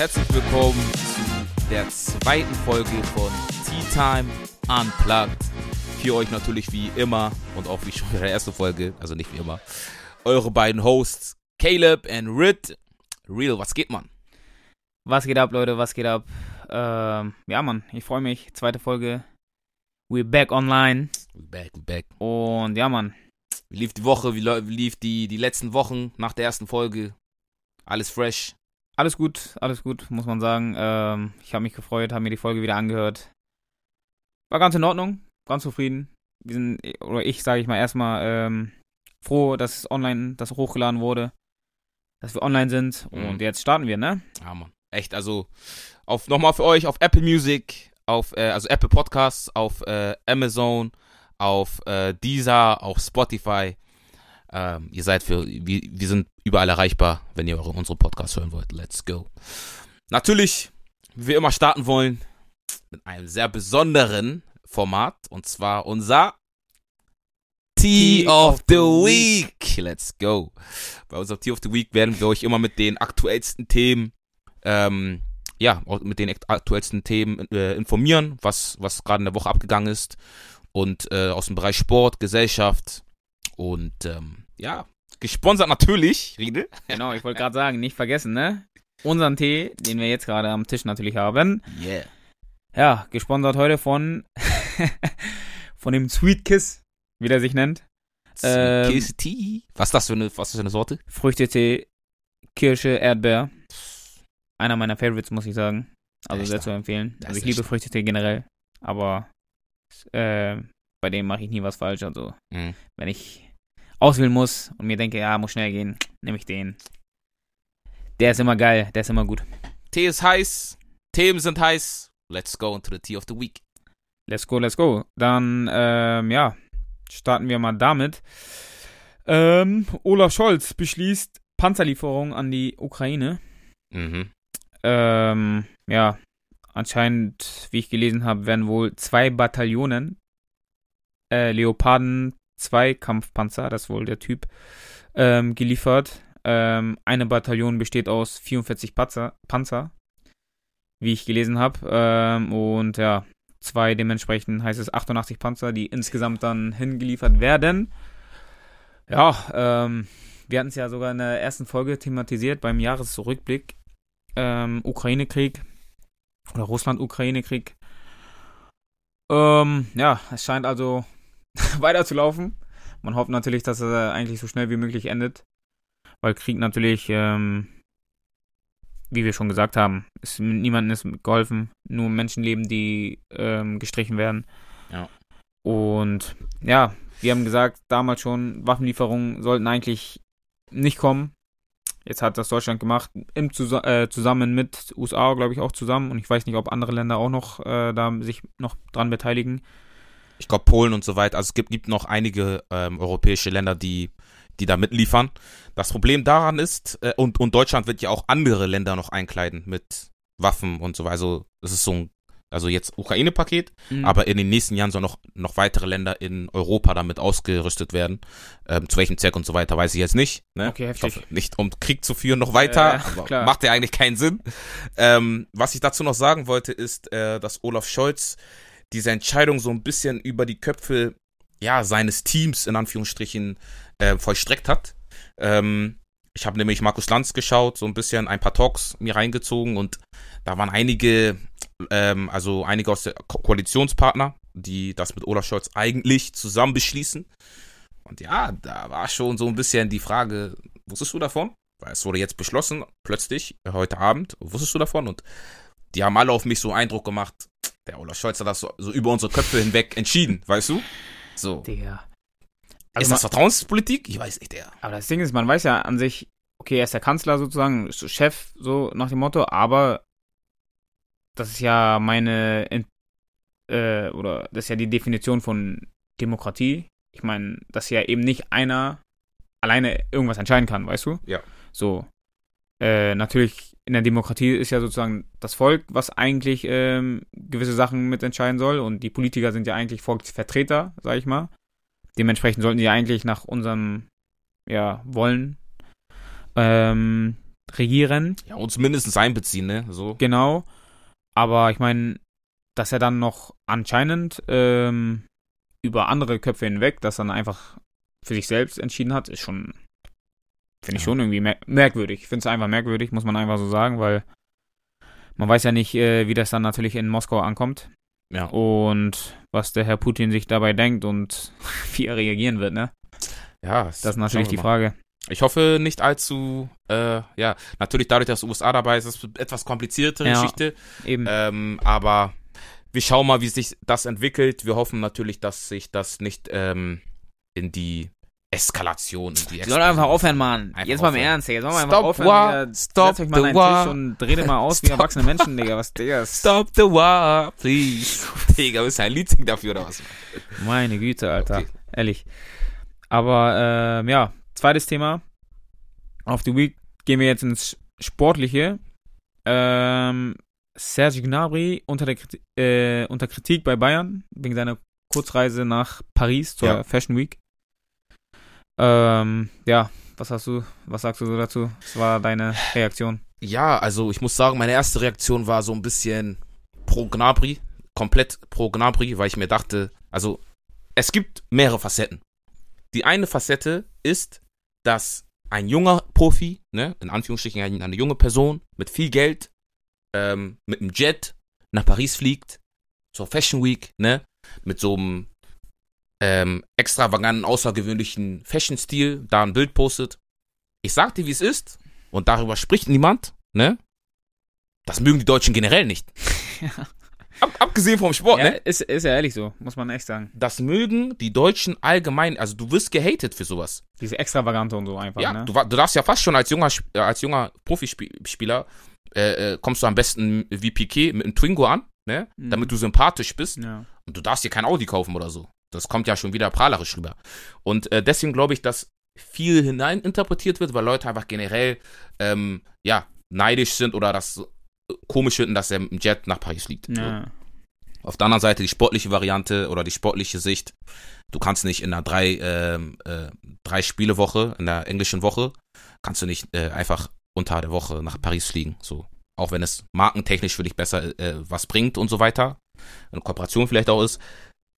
herzlich willkommen zu der zweiten Folge von Tea Time Unplugged. Für euch natürlich wie immer und auch wie schon in der ersten Folge, also nicht wie immer, eure beiden Hosts Caleb und Rit. Real, was geht, man? Was geht ab, Leute? Was geht ab? Ähm, ja, Mann, ich freue mich. Zweite Folge. We're back online. We back, we back. Und ja, Mann. Wie lief die Woche? Wie, wie lief die, die letzten Wochen nach der ersten Folge? Alles fresh? Alles gut, alles gut, muss man sagen. Ähm, ich habe mich gefreut, habe mir die Folge wieder angehört. War ganz in Ordnung, ganz zufrieden. Wir sind, oder ich sage ich mal erstmal, ähm, froh, dass es online, dass hochgeladen wurde, dass wir online sind. Mhm. Und jetzt starten wir, ne? Ja, Mann. Echt, also auf nochmal für euch auf Apple Music, auf äh, also Apple Podcasts, auf äh, Amazon, auf äh, Deezer, auf Spotify. Ähm, ihr seid für, wir, wir sind überall erreichbar, wenn ihr eure, unsere Podcasts hören wollt. Let's go. Natürlich, wie wir immer starten wollen, mit einem sehr besonderen Format und zwar unser Tea of the Week. Let's go. Bei unserem Tea of the Week werden wir euch immer mit den aktuellsten Themen, ähm, ja, mit den aktuellsten Themen äh, informieren, was, was gerade in der Woche abgegangen ist. Und äh, aus dem Bereich Sport, Gesellschaft und ähm, ja, gesponsert natürlich, Riedel. Genau, ich wollte gerade sagen, nicht vergessen, ne? Unseren Tee, den wir jetzt gerade am Tisch natürlich haben. Yeah. Ja, gesponsert heute von, von dem Sweet Kiss, wie der sich nennt. Ähm, Kiss Tea. Was ist das für eine, was ist das für eine Sorte? Früchtetee, Kirsche, Erdbeer. Einer meiner Favorites, muss ich sagen. Also sehr zu empfehlen. das Also ich liebe. Früchtetee generell, aber äh, bei dem mache ich nie was falsch. Also Mhm. wenn ich auswählen muss und mir denke, ja, muss schnell gehen, nehme ich den. Der ist immer geil, der ist immer gut. Tee ist heiß, Themen sind heiß. Let's go into the Tea of the Week. Let's go, let's go. Dann, ähm, ja, starten wir mal damit. Ähm, Olaf Scholz beschließt Panzerlieferung an die Ukraine. Mhm. Ähm, ja, anscheinend, wie ich gelesen habe, werden wohl zwei Bataillonen äh, Leoparden 2 Kampfpanzer, das ist wohl der Typ, ähm, geliefert. Ähm, eine Bataillon besteht aus 44 Panzer, Panzer wie ich gelesen habe. Ähm, und ja, zwei dementsprechend heißt es 88 Panzer, die insgesamt dann hingeliefert werden. Ja, ähm, wir hatten es ja sogar in der ersten Folge thematisiert beim Jahresrückblick. Ähm, Ukraine-Krieg oder Russland-Ukraine-Krieg. Ähm, ja, es scheint also weiterzulaufen. Man hofft natürlich, dass er eigentlich so schnell wie möglich endet. Weil Krieg natürlich, ähm, wie wir schon gesagt haben, ist, niemandem ist geholfen. Nur Menschenleben, die ähm, gestrichen werden. Ja. Und ja, wir haben gesagt, damals schon, Waffenlieferungen sollten eigentlich nicht kommen. Jetzt hat das Deutschland gemacht, im Zusa äh, zusammen mit USA, glaube ich, auch zusammen. Und ich weiß nicht, ob andere Länder auch noch äh, da sich noch dran beteiligen. Ich glaube Polen und so weiter. Also es gibt, gibt noch einige ähm, europäische Länder, die, die da mitliefern. Das Problem daran ist, äh, und, und Deutschland wird ja auch andere Länder noch einkleiden mit Waffen und so weiter. Also es ist so ein, also jetzt Ukraine-Paket, Mhm. aber in den nächsten Jahren sollen noch, noch weitere Länder in Europa damit ausgerüstet werden. Ähm, zu welchem Zweck und so weiter, weiß ich jetzt nicht. Ne? Okay, heftig. hoffe, nicht um Krieg zu führen noch weiter, Äh, macht ja eigentlich keinen Sinn. Ähm, was ich dazu noch sagen wollte, ist, äh, dass Olaf Scholz diese Entscheidung so ein bisschen über die Köpfe ja, seines Teams in Anführungsstrichen äh, vollstreckt hat. Ähm, ich habe nämlich Markus Lanz geschaut, so ein bisschen ein paar Talks mir reingezogen und da waren einige, ähm, also einige aus der Ko Koalitionspartner, die das mit Olaf Scholz eigentlich zusammen beschließen. Und ja, da war schon so ein bisschen die Frage, wusstest du davon? Weil es wurde jetzt beschlossen, plötzlich, heute Abend, wusstest du davon? Und die haben alle auf mich so Eindruck gemacht, der Olaf Scholz hat das so, so über unsere Köpfe hinweg entschieden, weißt du? So. Ist Also das Vertrauenspolitik? Ich weiß nicht, der. Aber das Ding ist, man weiß ja an sich, okay, er ist der Kanzler sozusagen, ist Chef, so nach dem Motto, aber das ist ja meine, In- äh, oder das ist ja die Definition von Demokratie. Ich meine, dass ja eben nicht einer alleine irgendwas entscheiden kann, weißt du? Ja. So. Äh, natürlich, in der Demokratie ist ja sozusagen das Volk, was eigentlich ähm, gewisse Sachen mitentscheiden soll und die Politiker sind ja eigentlich Volksvertreter, sag ich mal. Dementsprechend sollten die eigentlich nach unserem ja, Wollen ähm, regieren. Ja, uns mindestens einbeziehen, ne? So. Genau. Aber ich meine, dass er dann noch anscheinend ähm, über andere Köpfe hinweg, das dann einfach für sich selbst entschieden hat, ist schon, finde ich Ja. schon irgendwie mer merkwürdig. Ich finde es einfach merkwürdig, muss man einfach so sagen, weil man weiß ja nicht, äh, wie das dann natürlich in Moskau ankommt Ja. und was der Herr Putin sich dabei denkt und wie er reagieren wird, ne? Ja, Das ist natürlich die. Frage. Ich hoffe nicht allzu, äh, ja, natürlich dadurch, dass USA dabei ist, ist es eine etwas kompliziertere Ja. Geschichte. Eben. Ähm, aber wir schauen mal, wie sich das entwickelt. Wir hoffen natürlich, dass sich das nicht ähm, in die Eskalation, die Soll einfach aufhören, Mann. Einfach Jetzt mal im. Ernst, Digga. Soll Stop einfach aufhören, war, Digga. stop Setzt euch mal the war. Tisch und dreht mal aus wie Stop. erwachsene Menschen, Digga. Was, Digga? Stop the war, please. Digga, willst du ein Lied dafür oder was? Meine Güte, Alter. Okay. Ehrlich. Aber, ähm, ja, zweites Thema. Auf die Week gehen wir jetzt ins Sportliche. Ähm, Serge Gnabry unter, der Kritik, äh, unter Kritik bei Bayern wegen seiner Kurzreise nach Paris zur Ja. Fashion Week. Ähm, ja, was hast du, was sagst du so dazu? Was war deine Reaktion? Ja, also ich muss sagen, meine erste Reaktion war so ein bisschen pro Gnabry, komplett pro Gnabry, weil ich mir dachte, also es gibt mehrere Facetten. Die eine Facette ist, dass ein junger Profi, ne, in Anführungsstrichen eine, eine junge Person mit viel Geld, ähm, mit einem Jet nach Paris fliegt, zur Fashion Week, ne, mit so einem ähm, extravaganten, außergewöhnlichen Fashion-Stil, da ein Bild postet. Ich sag dir, wie es ist, und darüber spricht niemand, ne? Das mögen die Deutschen generell nicht. Ab, abgesehen vom Sport, ja, ne? ist, ist ja ehrlich so, muss man echt sagen. Das mögen die Deutschen allgemein, also du wirst gehatet für sowas. Diese Extravagante und so einfach, Ja, ne? du, du darfst ja fast schon als junger, äh, als junger Profispieler, äh, äh, kommst du am besten wie Piquet mit einem Twingo an, ne? Mhm. Damit du sympathisch bist. ja. Und du darfst dir kein Audi kaufen oder so. Das kommt ja schon wieder prahlerisch rüber. Und äh, deswegen glaube ich, dass viel hineininterpretiert wird, weil Leute einfach generell, ähm, ja, neidisch sind oder das äh, komisch finden, dass er dem Jet nach Paris fliegt. So. ja. Auf der anderen Seite die sportliche Variante oder die sportliche Sicht. Du kannst nicht in einer drei, ähm, äh, drei Spiele Woche, in der englischen Woche, kannst du nicht äh, einfach unter der Woche nach Paris fliegen. So. Auch wenn es markentechnisch für dich besser äh, was bringt und so weiter. Eine Kooperation vielleicht auch ist.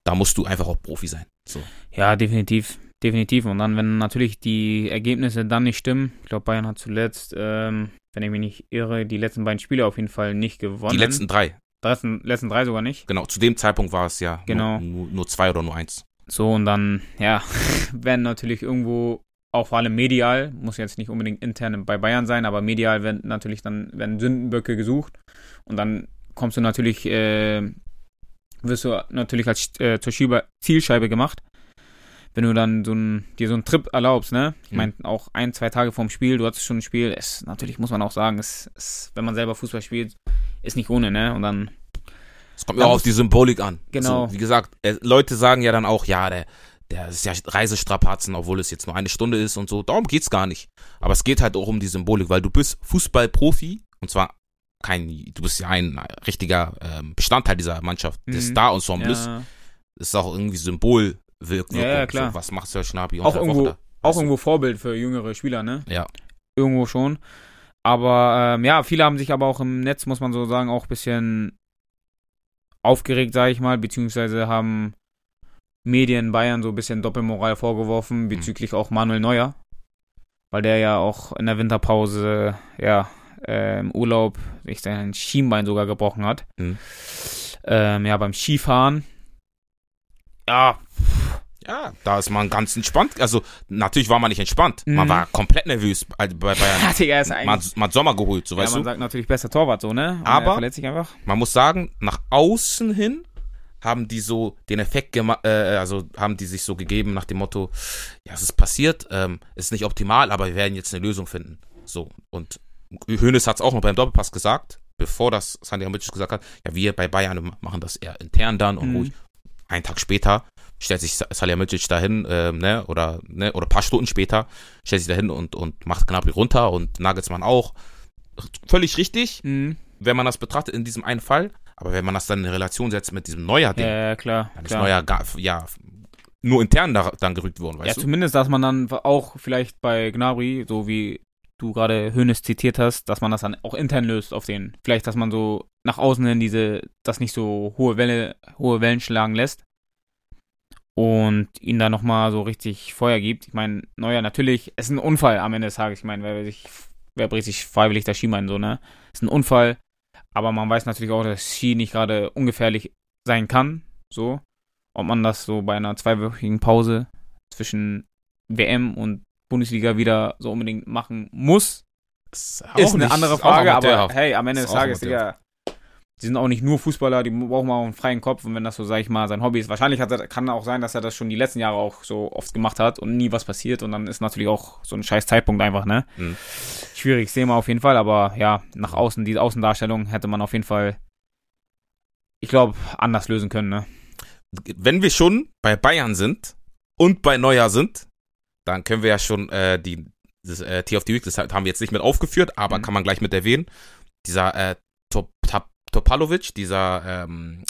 Da musst du einfach auch Profi sein. So. Ja, definitiv. Definitiv. Und dann, wenn natürlich die Ergebnisse dann nicht stimmen, ich glaube, Bayern hat zuletzt, ähm, wenn ich mich nicht irre, die letzten beiden Spiele auf jeden Fall nicht gewonnen. Die letzten drei. letzten, letzten drei sogar nicht. Genau. Zu dem Zeitpunkt war es ja Genau. nur, nur, nur zwei oder nur eins. So, und dann, ja, werden natürlich irgendwo, auch vor allem medial, muss jetzt nicht unbedingt intern bei Bayern sein, aber medial werden natürlich dann, werden Sündenböcke gesucht. Und dann kommst du natürlich, äh, wirst du natürlich als äh, zur Schieber Zielscheibe gemacht. Wenn du dann so ein, dir so einen Trip erlaubst, ne? Ich Mhm. meine, auch ein, zwei Tage vorm Spiel, du hattest schon ein Spiel, es, natürlich muss man auch sagen, es, es, wenn man selber Fußball spielt, ist nicht ohne, ne? Und dann, Es kommt ja auch auf die Symbolik an. Genau. Also, wie gesagt, äh, Leute sagen ja dann auch, ja, der, der ist ja Reisestrapazen, obwohl es jetzt nur eine Stunde ist und so. Darum geht's gar nicht. Aber es geht halt auch um die Symbolik, weil du bist Fußballprofi und zwar kein, du bist ja ein richtiger ähm, Bestandteil dieser Mannschaft. Mhm. des Star-Ensembles ja, ist auch irgendwie Symbolwirkung. Ja, ja, klar. So, was macht Sir Schnabi Auch Woche irgendwo- da? auch du? irgendwo Vorbild für jüngere Spieler, ne? Ja. Irgendwo schon. Aber ähm, ja, viele haben sich aber auch im Netz, muss man so sagen, auch ein bisschen aufgeregt, sage ich mal, beziehungsweise haben Medien Bayern so ein bisschen Doppelmoral vorgeworfen bezüglich auch Manuel Neuer, weil der ja auch in der Winterpause, ja, äh, im Urlaub sich sein Schienbein sogar gebrochen hat. Mhm. Ähm, ja, beim Skifahren. Ja, Ja, da ist man ganz entspannt. Also, natürlich war man nicht entspannt. Man Mhm. war komplett nervös bei Bayern. ja Digga, ist Man, man hat Sommer geholt, so Ja, weißt man du. sagt natürlich besser Torwart so, ne? Und Aber- er verletzt sich einfach. man muss sagen, nach außen hin haben die so den Effekt gemacht, äh, also haben die sich so gegeben nach dem Motto, ja, es ist passiert, ähm, ist nicht optimal, aber wir werden jetzt eine Lösung finden. So, und Hönes hat es auch noch beim Doppelpass gesagt, bevor das Sandy Hamicic gesagt hat, ja, wir bei Bayern machen das eher intern dann und Mhm. ruhig. Einen Tag später stellt sich Salihamidzic dahin, ähm, ne, oder, ne, oder ein paar Stunden später stellt sich dahin und, und macht Gnabry runter und Nagelsmann auch. Völlig richtig Mhm. wenn man das betrachtet in diesem einen Fall, aber wenn man das dann in Relation setzt mit diesem Neuer-Ding, Ja, ja, klar. dann ist klar. Neuer gar, ja, nur intern da, dann gerückt worden, ja, weißt du? zumindest, dass man dann auch vielleicht bei Gnabry, so wie du gerade Hönes zitiert hast, dass man das dann auch intern löst auf den. Vielleicht, dass man so nach außen hin diese, das nicht so hohe Welle, hohe Wellen schlagen lässt. Und ihn da nochmal so richtig Feuer gibt. Ich meine, Neuer, natürlich, es ist ein Unfall am Ende des Tages. Ich meine, wer, sich, wer bricht sich freiwillig das Skibein so, ne? Es ist ein Unfall. Aber man weiß natürlich auch, dass Ski nicht gerade ungefährlich sein kann. So. Ob man das so bei einer zweiwöchigen Pause zwischen WM und Bundesliga wieder so unbedingt machen muss, ist, ist eine andere Frage. Aber hey, am Ende des Tages, Digga, die sind auch nicht nur Fußballer, die brauchen auch einen freien Kopf. Und wenn das so, sag ich mal, sein Hobby ist, wahrscheinlich er, kann auch sein, dass er das schon die letzten Jahre auch so oft gemacht hat und nie was passiert. Und dann ist natürlich auch so ein scheiß Zeitpunkt einfach, ne? Mhm. Schwierig, sehen wir auf jeden Fall. Aber ja, nach außen, diese Außendarstellung hätte man auf jeden Fall, ich glaube, anders lösen können, ne? Wenn wir schon bei Bayern sind und bei Neujahr sind, dann können wir ja schon äh, die das äh, Tier of the Week, das haben wir jetzt nicht mit aufgeführt, aber mhm. kann man gleich mit erwähnen. Dieser äh, Top, Top, Topalovic, dieser ähm,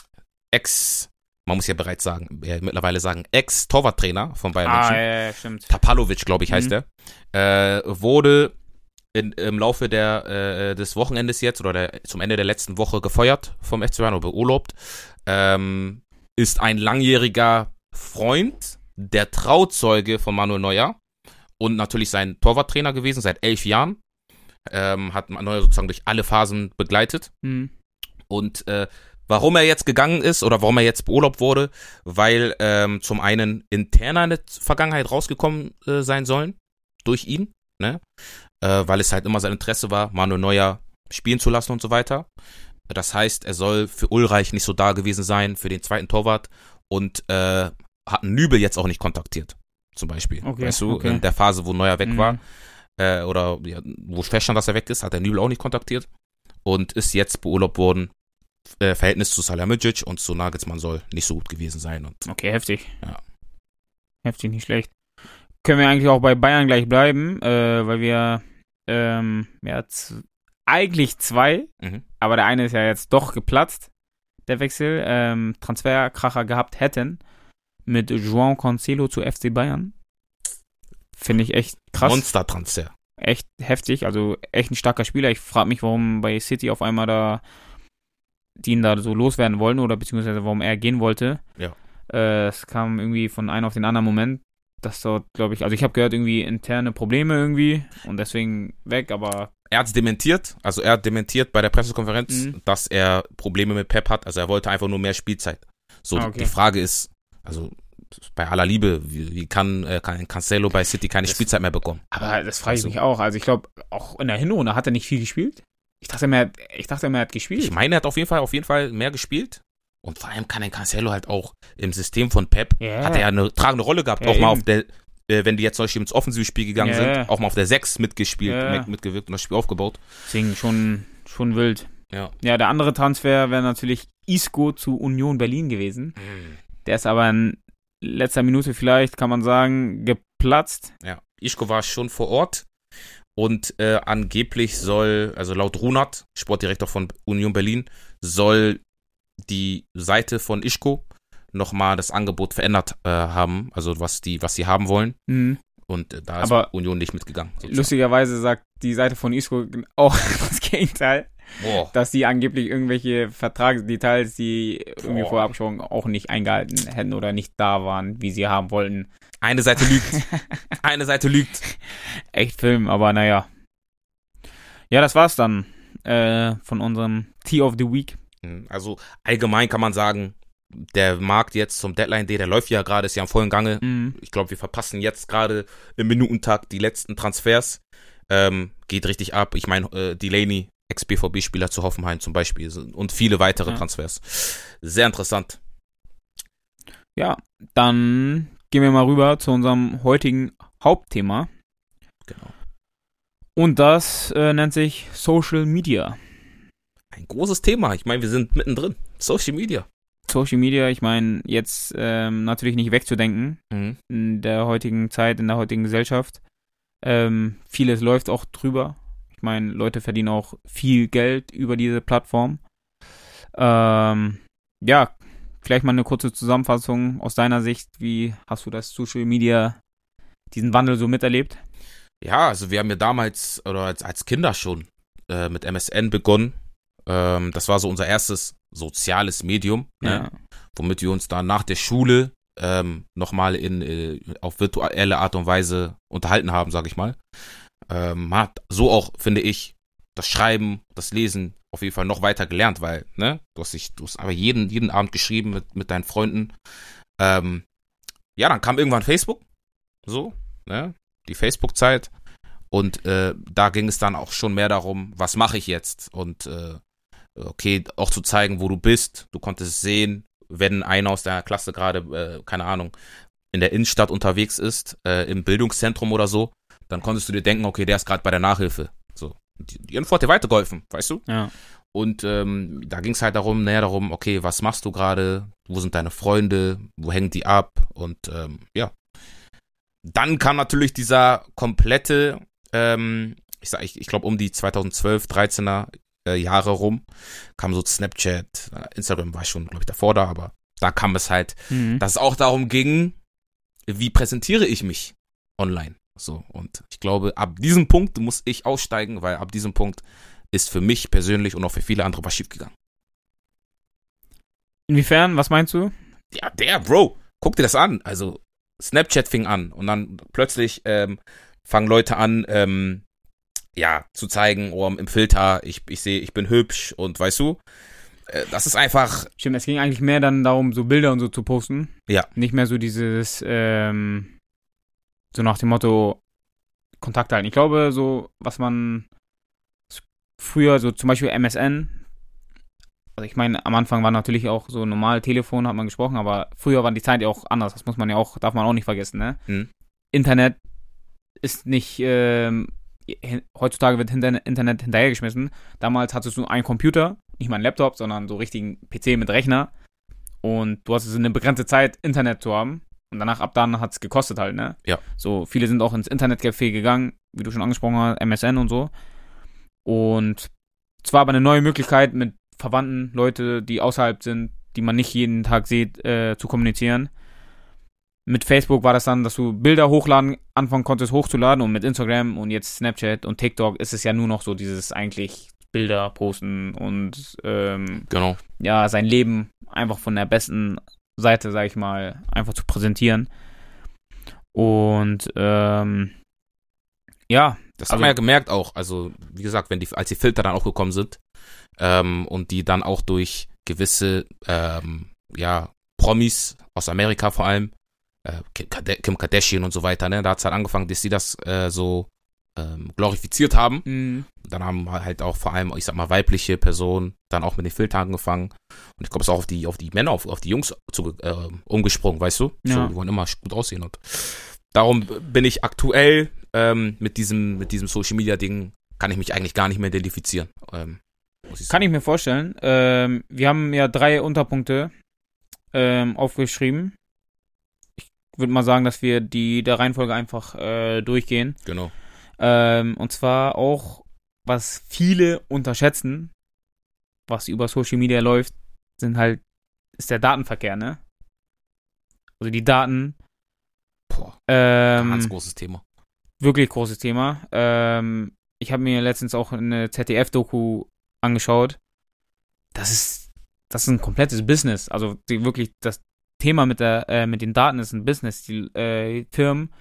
Ex, man muss ja bereits sagen, äh, mittlerweile sagen, Ex-Torwarttrainer von Bayern München. Ah, ja, ja, stimmt. Tapalovic, glaube ich, heißt mhm. er. Äh, wurde in, im Laufe der, äh, des Wochenendes jetzt oder der, zum Ende der letzten Woche gefeuert vom FC Bayern oder beurlaubt. Ähm, ist ein langjähriger Freund, der Trauzeuge von Manuel Neuer und natürlich sein Torwarttrainer gewesen seit elf Jahren. Ähm, hat Neuer sozusagen durch alle Phasen begleitet. Mhm. Und äh, warum er jetzt gegangen ist oder warum er jetzt beurlaubt wurde, weil ähm, zum einen interner in der Vergangenheit rausgekommen äh, sein sollen durch ihn, ne? Äh, weil es halt immer sein Interesse war, Manuel Neuer spielen zu lassen und so weiter. Das heißt, er soll für Ulreich nicht so da gewesen sein, für den zweiten Torwart und äh, hat Nübel jetzt auch nicht kontaktiert, zum Beispiel. Okay, weißt du, okay. in der Phase, wo Neuer weg mhm. war, äh, oder ja, wo feststand, dass er weg ist, hat er Nübel auch nicht kontaktiert und ist jetzt beurlaubt worden äh, Verhältnis zu Salamidzic und zu Nagelsmann soll nicht so gut gewesen sein. Und, okay, heftig. Ja. Heftig, nicht schlecht. Können wir eigentlich auch bei Bayern gleich bleiben, äh, weil wir ähm, ja, eigentlich zwei, mhm. aber der eine ist ja jetzt doch geplatzt, der Wechsel, ähm, Transferkracher gehabt hätten mit João Cancelo zu FC Bayern. Finde ich echt krass. Monster-Transfer. Echt heftig, also echt ein starker Spieler. Ich frage mich, warum bei City auf einmal da die ihn da so loswerden wollen oder beziehungsweise warum er gehen wollte. Ja. Äh, es kam irgendwie von einem auf den anderen Moment. Das dort, glaube ich, also ich habe gehört, irgendwie interne Probleme irgendwie und deswegen weg, aber. Er hat es dementiert, also er hat dementiert bei der Pressekonferenz, mhm. dass er Probleme mit Pep hat, also er wollte einfach nur mehr Spielzeit. So, ah, okay. die Frage ist, also bei aller Liebe, wie, wie kann, äh, kann Cancelo bei City keine das, Spielzeit mehr bekommen? Aber das frage ich also, mich auch. Also ich glaube, auch in der Hinrunde hat er nicht viel gespielt. Ich dachte, er hat, ich dachte, er hat gespielt. Ich meine, er hat auf jeden Fall, auf jeden Fall mehr gespielt. Und vor allem kann ein Cancelo halt auch im System von Pep, yeah. hat er ja eine tragende Rolle gehabt, ja, auch eben. mal auf der, äh, wenn die jetzt zum Beispiel ins Offensivspiel gegangen yeah. sind, auch mal auf der 6 mitgespielt, yeah. mit, mitgewirkt und das Spiel aufgebaut. Deswegen schon, schon wild. Ja. Ja, der andere Transfer wäre natürlich Isco zu Union Berlin gewesen. Mhm. Der ist aber in letzter Minute vielleicht, kann man sagen, geplatzt. Ja, Isco war schon vor Ort und äh, angeblich soll, also laut Runert, Sportdirektor von Union Berlin, soll die Seite von Ischko nochmal das Angebot verändert äh, haben, also was die, was sie haben wollen. Mhm. Und äh, da ist Aber Union nicht mitgegangen. Sozusagen. Lustigerweise sagt die Seite von Isco auch das Gegenteil. Boah. Dass die angeblich irgendwelche Vertragsdetails, die irgendwie Boah. vorher schon auch nicht eingehalten hätten oder nicht da waren, wie sie haben wollten. Eine Seite lügt. Eine Seite lügt. Echt Film, aber naja. Ja, das war's dann äh, von unserem Tea of the Week. Mhm, also allgemein kann man sagen, der Markt jetzt zum Deadline Day, der läuft ja gerade, ist ja im vollen Gange. Mhm. Ich glaube, wir verpassen jetzt gerade im Minutentakt die letzten Transfers. Ähm, geht richtig ab. Ich meine, äh, Delaney, Ex-BVB-Spieler zu Hoffenheim zum Beispiel und viele weitere ja. Transfers. Sehr interessant. Ja, dann gehen wir mal rüber zu unserem heutigen Hauptthema. Genau. Und das äh, nennt sich Social Media. Ein großes Thema. Ich meine, wir sind mittendrin. Social Media. Social Media, ich meine, jetzt ähm, natürlich nicht wegzudenken mhm. in der heutigen Zeit, in der heutigen Gesellschaft. Ähm, vieles läuft auch drüber. Ich meine, Leute verdienen auch viel Geld über diese Plattform. Ähm, ja, vielleicht mal eine kurze Zusammenfassung aus deiner Sicht. Wie hast du das Social Media, diesen Wandel so miterlebt? Ja, also wir haben ja damals oder als, als Kinder schon äh, mit MSN begonnen. Ähm, das war so unser erstes soziales Medium, ne? Ja. womit wir uns dann nach der Schule ähm, nochmal in äh, auf virtuelle Art und Weise unterhalten haben, sag ich mal. Ähm, hat so auch, finde ich, das Schreiben, das Lesen auf jeden Fall noch weiter gelernt, weil, ne, du hast dich, du hast aber jeden, jeden Abend geschrieben mit, mit deinen Freunden. Ähm, ja, dann kam irgendwann Facebook, so, ne, die Facebook-Zeit. Und äh, da ging es dann auch schon mehr darum, was mache ich jetzt? Und äh, okay, auch zu zeigen, wo du bist. Du konntest sehen, wenn einer aus deiner Klasse gerade, äh, keine Ahnung, in der Innenstadt unterwegs ist, äh, im Bildungszentrum oder so, dann konntest du dir denken, okay, der ist gerade bei der Nachhilfe. So. Die, die Info hat dir weitergeholfen, weißt du? Ja. Und ähm, da ging es halt darum, näher darum, okay, was machst du gerade? Wo sind deine Freunde? Wo hängen die ab? Und ähm, ja. Dann kam natürlich dieser komplette, ähm, ich sag, ich, ich glaube um die 2012, 13er äh, Jahre rum, kam so Snapchat, Instagram war schon, glaube ich, davor da, aber da kam es halt, Mhm. dass es auch darum ging, wie präsentiere ich mich online. So, und ich glaube, ab diesem Punkt muss ich aussteigen, weil ab diesem Punkt ist für mich persönlich und auch für viele andere was schiefgegangen. Inwiefern, was meinst du? Ja, der, Bro, guck dir das an. Also, Snapchat fing an und dann plötzlich ähm, fangen Leute an, ähm, ja, zu zeigen, oh, im Filter, ich, ich sehe, ich bin hübsch und weißt du, äh, das ist einfach, Stimmt, es ging eigentlich mehr dann darum, so Bilder und so zu posten. Ja. Nicht mehr so dieses, ähm, so nach dem Motto Kontakt halten. Ich glaube, so, was man früher, so zum Beispiel MSN, also ich meine, am Anfang war natürlich auch so normal Telefon, hat man gesprochen, aber früher war die Zeit ja auch anders. Das muss man ja auch, darf man auch nicht vergessen, ne? Mhm. Internet ist nicht, ähm, heutzutage wird hinter Internet hinterhergeschmissen. Damals hattest du einen Computer, nicht mal einen Laptop, sondern so richtigen PC mit Rechner. Und du hast eine begrenzte Zeit, Internet zu haben. Und danach, ab dann hat es gekostet halt, ne? Ja. So, viele sind auch ins Internetcafé gegangen, wie du schon angesprochen hast, MSN und so. Und es war aber eine neue Möglichkeit, mit Verwandten, Leute, die außerhalb sind, die man nicht jeden Tag sieht, äh, zu kommunizieren. Mit Facebook war das dann, dass du Bilder hochladen, anfangen konntest hochzuladen und mit Instagram und jetzt Snapchat und TikTok ist es ja nur noch so dieses eigentlich Bilder posten und ähm, genau. ja, sein Leben einfach von der besten Seite, sag ich mal, einfach zu präsentieren. Und ähm, ja, Das Also- hat man ja gemerkt auch. Also, wie gesagt, wenn die, als die Filter dann auch gekommen sind ähm, und die dann auch durch gewisse ähm, ja, Promis aus Amerika vor allem, äh, Kim, Kardashian und so weiter, ne, da hat es halt angefangen, dass sie das äh, so ähm, glorifiziert haben. mh, Dann haben halt auch vor allem, ich sag mal, weibliche Personen dann auch mit den Filtern angefangen. Und ich glaube, es ist auch auf die, auf die Männer, auf, auf die Jungs zu, äh, umgesprungen, weißt du? Ja. So, die wollen immer gut aussehen. Und darum bin ich aktuell ähm, mit diesem, mit diesem Social Media Ding, kann ich mich eigentlich gar nicht mehr identifizieren. Ähm, ich kann ich mir vorstellen. Ähm, wir haben ja drei Unterpunkte ähm, aufgeschrieben. Ich würde mal sagen, dass wir die der Reihenfolge einfach äh, durchgehen. Genau. Ähm, und zwar auch, was viele unterschätzen, was über Social Media läuft, sind halt, ist der Datenverkehr, ne? Also die Daten, Boah, ähm, ganz großes Thema. wirklich großes Thema. Ähm, ich habe mir letztens auch eine ZDF-Doku angeschaut. Das ist, das ist ein komplettes Business. Also die, wirklich, das Thema mit der, äh, mit den Daten ist ein Business. Die äh, Firmen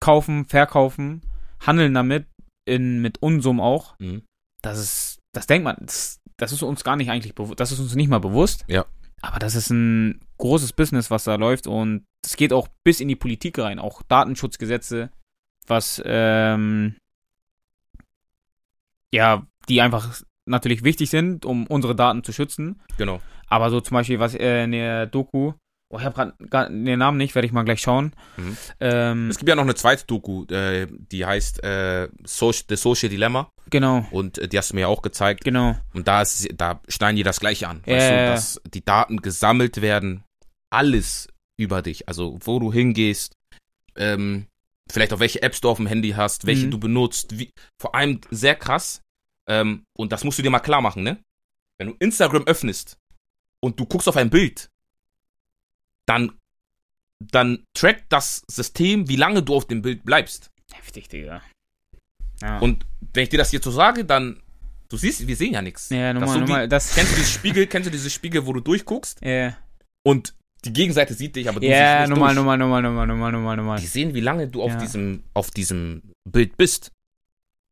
kaufen, verkaufen, handeln damit in, mit Unsummen auch. Mhm. Das ist, das denkt man, das, das ist uns gar nicht eigentlich bewusst, das ist uns nicht mal bewusst. Ja. Aber das ist ein großes Business, was da läuft und es geht auch bis in die Politik rein, auch Datenschutzgesetze, was, ähm, ja, die einfach natürlich wichtig sind, um unsere Daten zu schützen. Genau. Aber so zum Beispiel, was äh, in der Doku, oh, ich habe gerade den Namen nicht, werde ich mal gleich schauen. Mhm. Ähm, Es gibt ja noch eine zweite Doku, äh, die heißt äh, Social, The Social Dilemma. genau, Und äh, die hast du mir ja auch gezeigt. genau. Und da, ist, da schneiden die das Gleiche an. Weißt du, dass die Daten gesammelt werden, alles über dich. Also wo du hingehst, ähm, vielleicht auch welche Apps du auf dem Handy hast, welche Mhm. du benutzt. Wie, vor allem sehr krass. Ähm, und das musst du dir mal klar machen, ne? Wenn du Instagram öffnest und du guckst auf ein Bild, dann, dann trackt das System, wie lange du auf dem Bild bleibst. Heftig, Digga. Ja. Und wenn ich dir das jetzt so sage, dann, du siehst, wir sehen ja nichts. ja, das nochmal, so wie- nochmal, das. Kennst du dieses Spiegel, kennst du dieses Spiegel, wo du durchguckst Ja, und die Gegenseite sieht dich, aber du ja, siehst nicht nochmal, durch. nochmal, nochmal, nochmal, nochmal, nochmal, nochmal. Die sehen, wie lange du auf Ja. diesem, auf diesem Bild bist.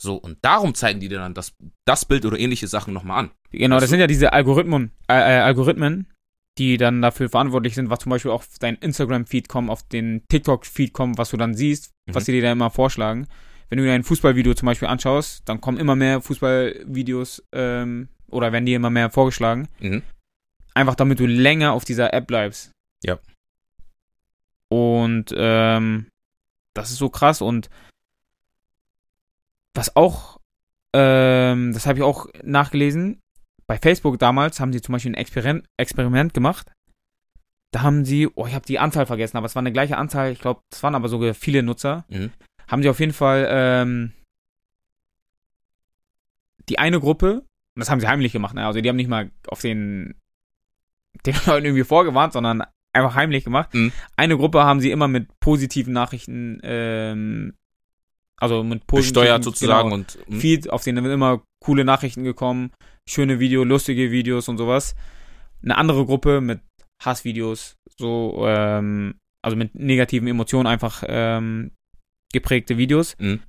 So, und darum zeigen die dir dann das, das Bild oder ähnliche Sachen nochmal an. Genau, Weißt das sind ja diese Algorithmen, äh, äh, Algorithmen, die dann dafür verantwortlich sind, was zum Beispiel auf dein Instagram-Feed kommt, auf den TikTok-Feed kommt, was du dann siehst, was Mhm. sie dir da immer vorschlagen. Wenn du dir ein Fußballvideo zum Beispiel anschaust, dann kommen immer mehr Fußballvideos ähm, oder werden dir immer mehr vorgeschlagen. Mhm. Einfach damit du länger auf dieser App bleibst. Ja. Und ähm, das ist so krass und was auch, ähm, das habe ich auch nachgelesen, bei Facebook damals haben sie zum Beispiel ein Experiment, Experiment gemacht. Da haben sie, oh, ich habe die Anzahl vergessen, aber es war eine gleiche Anzahl, ich glaube, es waren aber sogar viele Nutzer. Mhm. Haben sie auf jeden Fall ähm, die eine Gruppe, und das haben sie heimlich gemacht, ne? also die haben nicht mal auf den, den Leuten irgendwie vorgewarnt, sondern einfach heimlich gemacht. Mhm. Eine Gruppe haben sie immer mit positiven Nachrichten, ähm, also mit positiven, Besteuert sozusagen genau, und mhm. Feed, auf denen immer coole Nachrichten gekommen, schöne Videos, lustige Videos und sowas. Eine andere Gruppe mit Hassvideos, so, ähm, also mit negativen Emotionen einfach ähm, geprägte Videos. Mhm.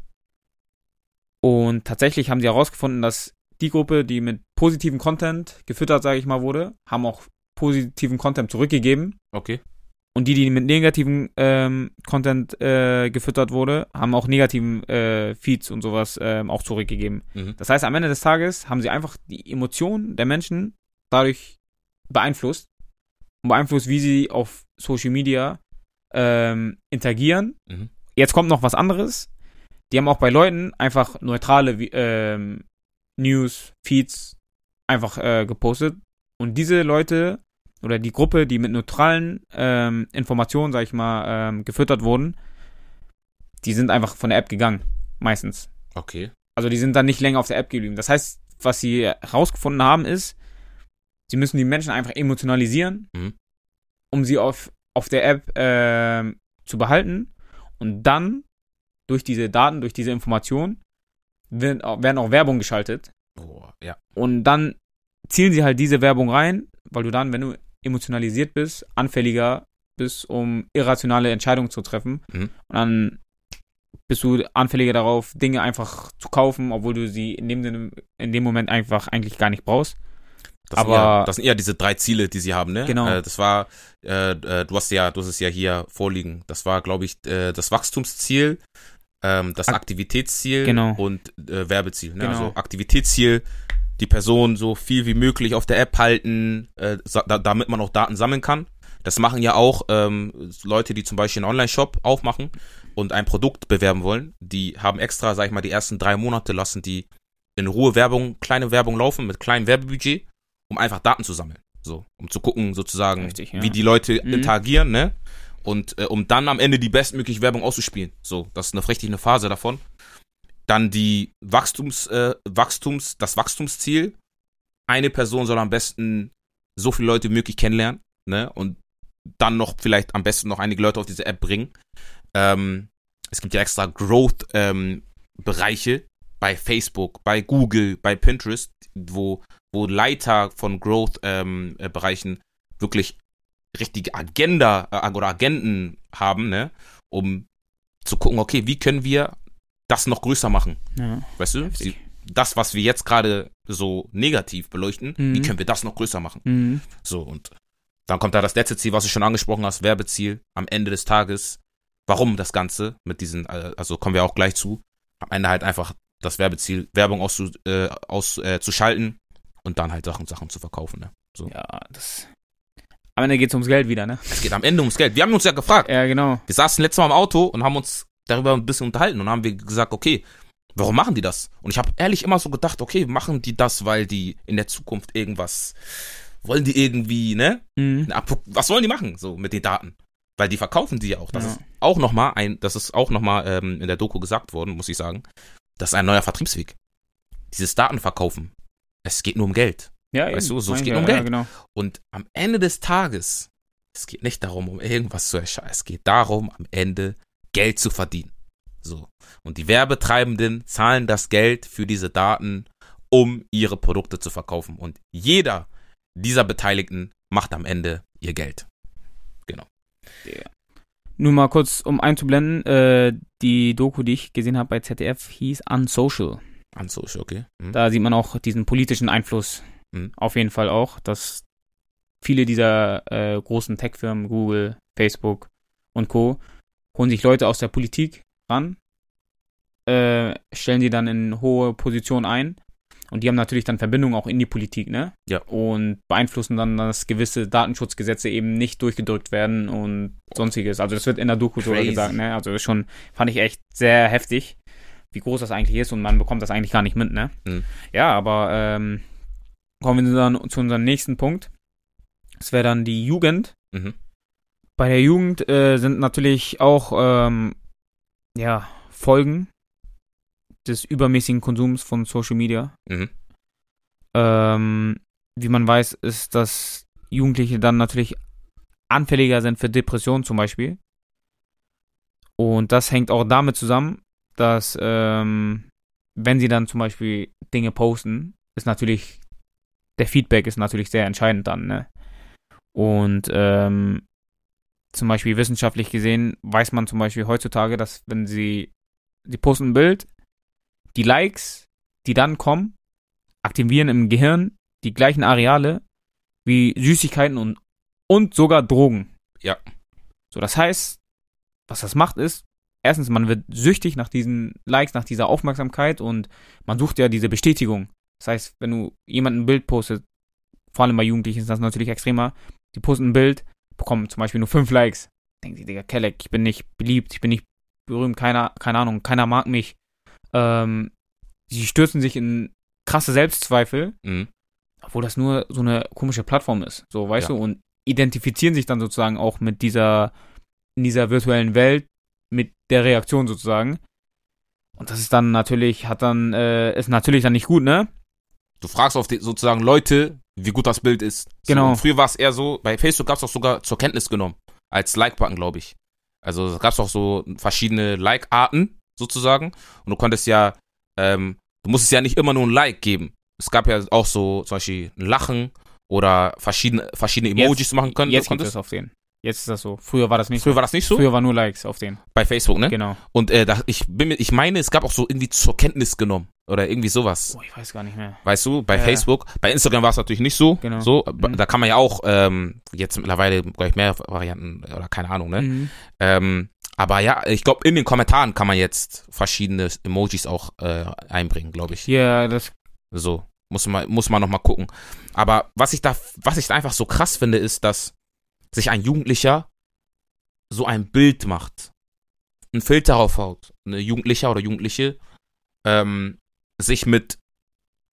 Und tatsächlich haben sie herausgefunden, dass die Gruppe, die mit positiven Content gefüttert, sage ich mal, wurde, haben auch positiven Content zurückgegeben. Okay. Und die, die mit negativen ähm, Content äh, gefüttert wurde, haben auch negativen äh, Feeds und sowas ähm, auch zurückgegeben. Mhm. Das heißt, am Ende des Tages haben sie einfach die Emotionen der Menschen dadurch beeinflusst und beeinflusst, wie sie auf Social Media ähm, interagieren. Mhm. Jetzt kommt noch was anderes. Die haben auch bei Leuten einfach neutrale ähm, News, Feeds einfach äh, gepostet. Und diese Leute oder die Gruppe, die mit neutralen ähm, Informationen, sag ich mal, ähm, gefüttert wurden, die sind einfach von der App gegangen. Meistens. Okay. Also die sind dann nicht länger auf der App geblieben. Das heißt, was sie herausgefunden haben, ist, sie müssen die Menschen einfach emotionalisieren, Mhm. um sie auf, auf der App ähm, zu behalten. Und dann, durch diese Daten, durch diese Informationen, werden auch, werden auch Werbung geschaltet. Oh, ja. Und dann zielen sie halt diese Werbung rein, weil du dann, wenn du emotionalisiert bist, anfälliger bist, um irrationale Entscheidungen zu treffen. Mhm. Und dann bist du anfälliger darauf, Dinge einfach zu kaufen, obwohl du sie in dem, in dem Moment einfach eigentlich gar nicht brauchst. Das Aber- sind eher, das sind eher diese drei Ziele, die sie haben, ne? Genau. Äh, das war, äh, äh, du hast ja, du hast es ja hier vorliegen. Das war, glaube ich, äh, das Wachstumsziel, ähm, das Ak- Aktivitätsziel Genau. und äh, Werbeziel. Ne? Genau. Also Aktivitätsziel, die Person so viel wie möglich auf der App halten, äh, da, damit man auch Daten sammeln kann. Das machen ja auch ähm, Leute, die zum Beispiel einen Online-Shop aufmachen und ein Produkt bewerben wollen. Die haben extra, sag ich mal, die ersten drei Monate lassen die in Ruhe Werbung, kleine Werbung laufen mit kleinem Werbebudget, um einfach Daten zu sammeln. So, um zu gucken, sozusagen, Richtig, ja. wie die Leute Mhm. interagieren, ne? Und äh, um dann am Ende die bestmögliche Werbung auszuspielen. So, das ist eine richtig eine Phase davon. Dann die Wachstums, äh, Wachstums, das Wachstumsziel. Eine Person soll am besten so viele Leute wie möglich kennenlernen, ne? Und dann noch vielleicht am besten noch einige Leute auf diese App bringen. Ähm, es gibt ja extra Growth-Bereiche bei Facebook, bei Google, bei Pinterest, wo, wo Leiter von Growth-Bereichen wirklich richtige Agenda äh, oder Agenten haben, ne? Um zu gucken, okay, wie können wir das noch größer machen? Ja. Weißt du? Sie, das, was wir jetzt gerade so negativ beleuchten, Mhm. wie können wir das noch größer machen? Mhm. So, und dann kommt da das letzte Ziel, was du schon angesprochen hast, Werbeziel am Ende des Tages. Warum das Ganze mit diesen, äh, also kommen wir auch gleich zu, am Ende halt einfach das Werbeziel, Werbung auszu, äh, aus, äh, zu schalten und dann halt Sachen, Sachen zu verkaufen. Ne? So. Ja, das. Am Ende geht's ums Geld wieder, ne? Es geht am Ende ums Geld. Wir haben uns ja gefragt. Ja, genau. Wir saßen letztes Mal im Auto und haben uns darüber ein bisschen unterhalten und haben wir gesagt, okay, warum machen die das? Und ich habe ehrlich immer so gedacht, okay, machen die das, weil die in der Zukunft irgendwas, wollen die irgendwie, ne? Mhm. Was wollen die machen so mit den Daten? Weil die verkaufen die ja auch. Das Ja. ist auch noch mal ein, das ist auch noch mal ähm, in der Doku gesagt worden, muss ich sagen. Das ist ein neuer Vertriebsweg. Dieses Datenverkaufen. Es geht nur um Geld. Ja, Weißt eben. du, so, es geht ich um ja, Geld. Ja, genau. Und am Ende des Tages, es geht nicht darum, um irgendwas zu erscheinen. Es geht darum, am Ende Geld zu verdienen. So. Und die Werbetreibenden zahlen das Geld für diese Daten, um ihre Produkte zu verkaufen. Und jeder dieser Beteiligten macht am Ende ihr Geld. Genau. Nur mal kurz, um einzublenden, äh, die Doku, die ich gesehen habe bei ZDF, hieß Unsocial. Unsocial, okay. Mhm. Da sieht man auch diesen politischen Einfluss. Mhm. Auf jeden Fall auch, dass viele dieser äh, großen Tech-Firmen, Google, Facebook und Co., holen sich Leute aus der Politik ran, äh, stellen die dann in hohe Positionen ein und die haben natürlich dann Verbindungen auch in die Politik, ne? Ja. Und beeinflussen dann, dass gewisse Datenschutzgesetze eben nicht durchgedrückt werden und sonstiges. Also das wird in der Doku sogar gesagt, ne? Also das schon, fand ich echt sehr heftig, wie groß das eigentlich ist und man bekommt das eigentlich gar nicht mit, ne? Mhm. Ja, aber ähm, kommen wir dann zu unserem nächsten Punkt. Das wäre dann die Jugend. Mhm. Bei der Jugend äh, sind natürlich auch ähm, ja, Folgen des übermäßigen Konsums von Social Media. Mhm. Ähm, wie man weiß, ist, dass Jugendliche dann natürlich anfälliger sind für Depressionen zum Beispiel. Und das hängt auch damit zusammen, dass ähm, wenn sie dann zum Beispiel Dinge posten, ist natürlich der Feedback ist natürlich sehr entscheidend dann. Ne? Und ähm, zum Beispiel wissenschaftlich gesehen weiß man zum Beispiel heutzutage, dass wenn sie, sie posten ein Bild, die Likes, die dann kommen, aktivieren im Gehirn die gleichen Areale wie Süßigkeiten und, und sogar Drogen. Ja. So, das heißt, was das macht ist, erstens, man wird süchtig nach diesen Likes, nach dieser Aufmerksamkeit und man sucht ja diese Bestätigung. Das heißt, wenn du jemanden ein Bild postet, vor allem bei Jugendlichen ist das natürlich extremer, die posten ein Bild, bekommen zum Beispiel nur fünf Likes. Denken sie, Digga, Kelleck, ich bin nicht beliebt, ich bin nicht berühmt, keiner, keine Ahnung, keiner mag mich. Ähm, sie stürzen sich in krasse Selbstzweifel, Mhm. obwohl das nur so eine komische Plattform ist, so, weißt Ja. du, und identifizieren sich dann sozusagen auch mit dieser, in dieser virtuellen Welt, mit der Reaktion sozusagen. Und das ist dann natürlich, hat dann, äh, ist natürlich dann nicht gut, ne? Du fragst auf die, sozusagen Leute, wie gut das Bild ist. So, Genau. und früher war es eher so, bei Facebook gab es auch sogar zur Kenntnis genommen. Als Like-Button, glaube ich. Also es gab auch so verschiedene Like-Arten sozusagen. Und du konntest ja, ähm, du musstest ja nicht immer nur ein Like geben. Es gab ja auch so zum Beispiel ein Lachen oder verschiedene, verschiedene Emojis Jetzt- machen können. Jetzt konntest. es auf den. Jetzt ist das so. Früher war das nicht Früher so. war das nicht so? Früher war nur Likes auf den. Bei Facebook, ne? Genau. Und äh, da, ich bin ich meine, es gab auch so irgendwie zur Kenntnis genommen. Oder irgendwie sowas. Oh, ich weiß gar nicht mehr. Weißt du, bei Ja. Facebook. Bei Instagram war es natürlich nicht so. Genau. So, Mhm. da kann man ja auch ähm, jetzt mittlerweile gleich mehr Varianten oder keine Ahnung, ne? Mhm. Ähm, aber ja, ich glaube, in den Kommentaren kann man jetzt verschiedene Emojis auch äh, einbringen, glaube ich. Ja, das. So muss man muss man noch mal gucken. Aber was ich da was ich da einfach so krass finde, ist, dass sich ein Jugendlicher so ein Bild macht, einen Filter aufhaut, eine Jugendlicher oder Jugendliche ähm, sich mit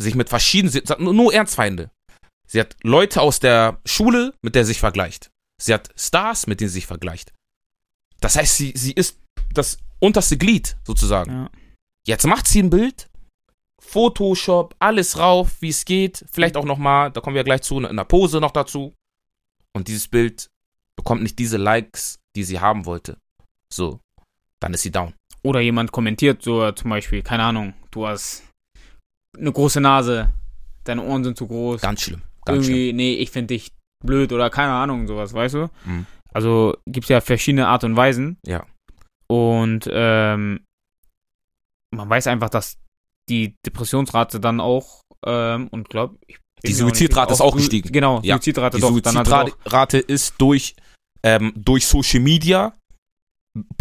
sich mit verschiedenen sie hat nur, Ernstfeinde. Sie hat Leute aus der Schule, mit der sie sich vergleicht. Sie hat Stars, mit denen sie sich vergleicht. Das heißt, sie, sie ist das unterste Glied sozusagen. Ja. Jetzt macht sie ein Bild, Photoshop, alles rauf, wie es geht. Vielleicht auch nochmal, da kommen wir gleich zu, in einer Pose noch dazu. Und dieses Bild bekommt nicht diese Likes, die sie haben wollte. So, dann ist sie down. Oder jemand kommentiert so zum Beispiel, keine Ahnung, du hast eine große Nase, deine Ohren sind zu groß. Ganz schlimm. Ganz Irgendwie, nee, ich finde dich blöd oder keine Ahnung, sowas, weißt du? Mhm. Also gibt es ja verschiedene Art und Weisen. Ja. Und ähm, man weiß einfach, dass die Depressionsrate dann auch ähm, und glaube ich. Die auch nicht Suizidrate ist auch gestiegen. Genau, Ja, Suizidrate Die doch. Suizidrate ist durch, ähm, durch Social Media,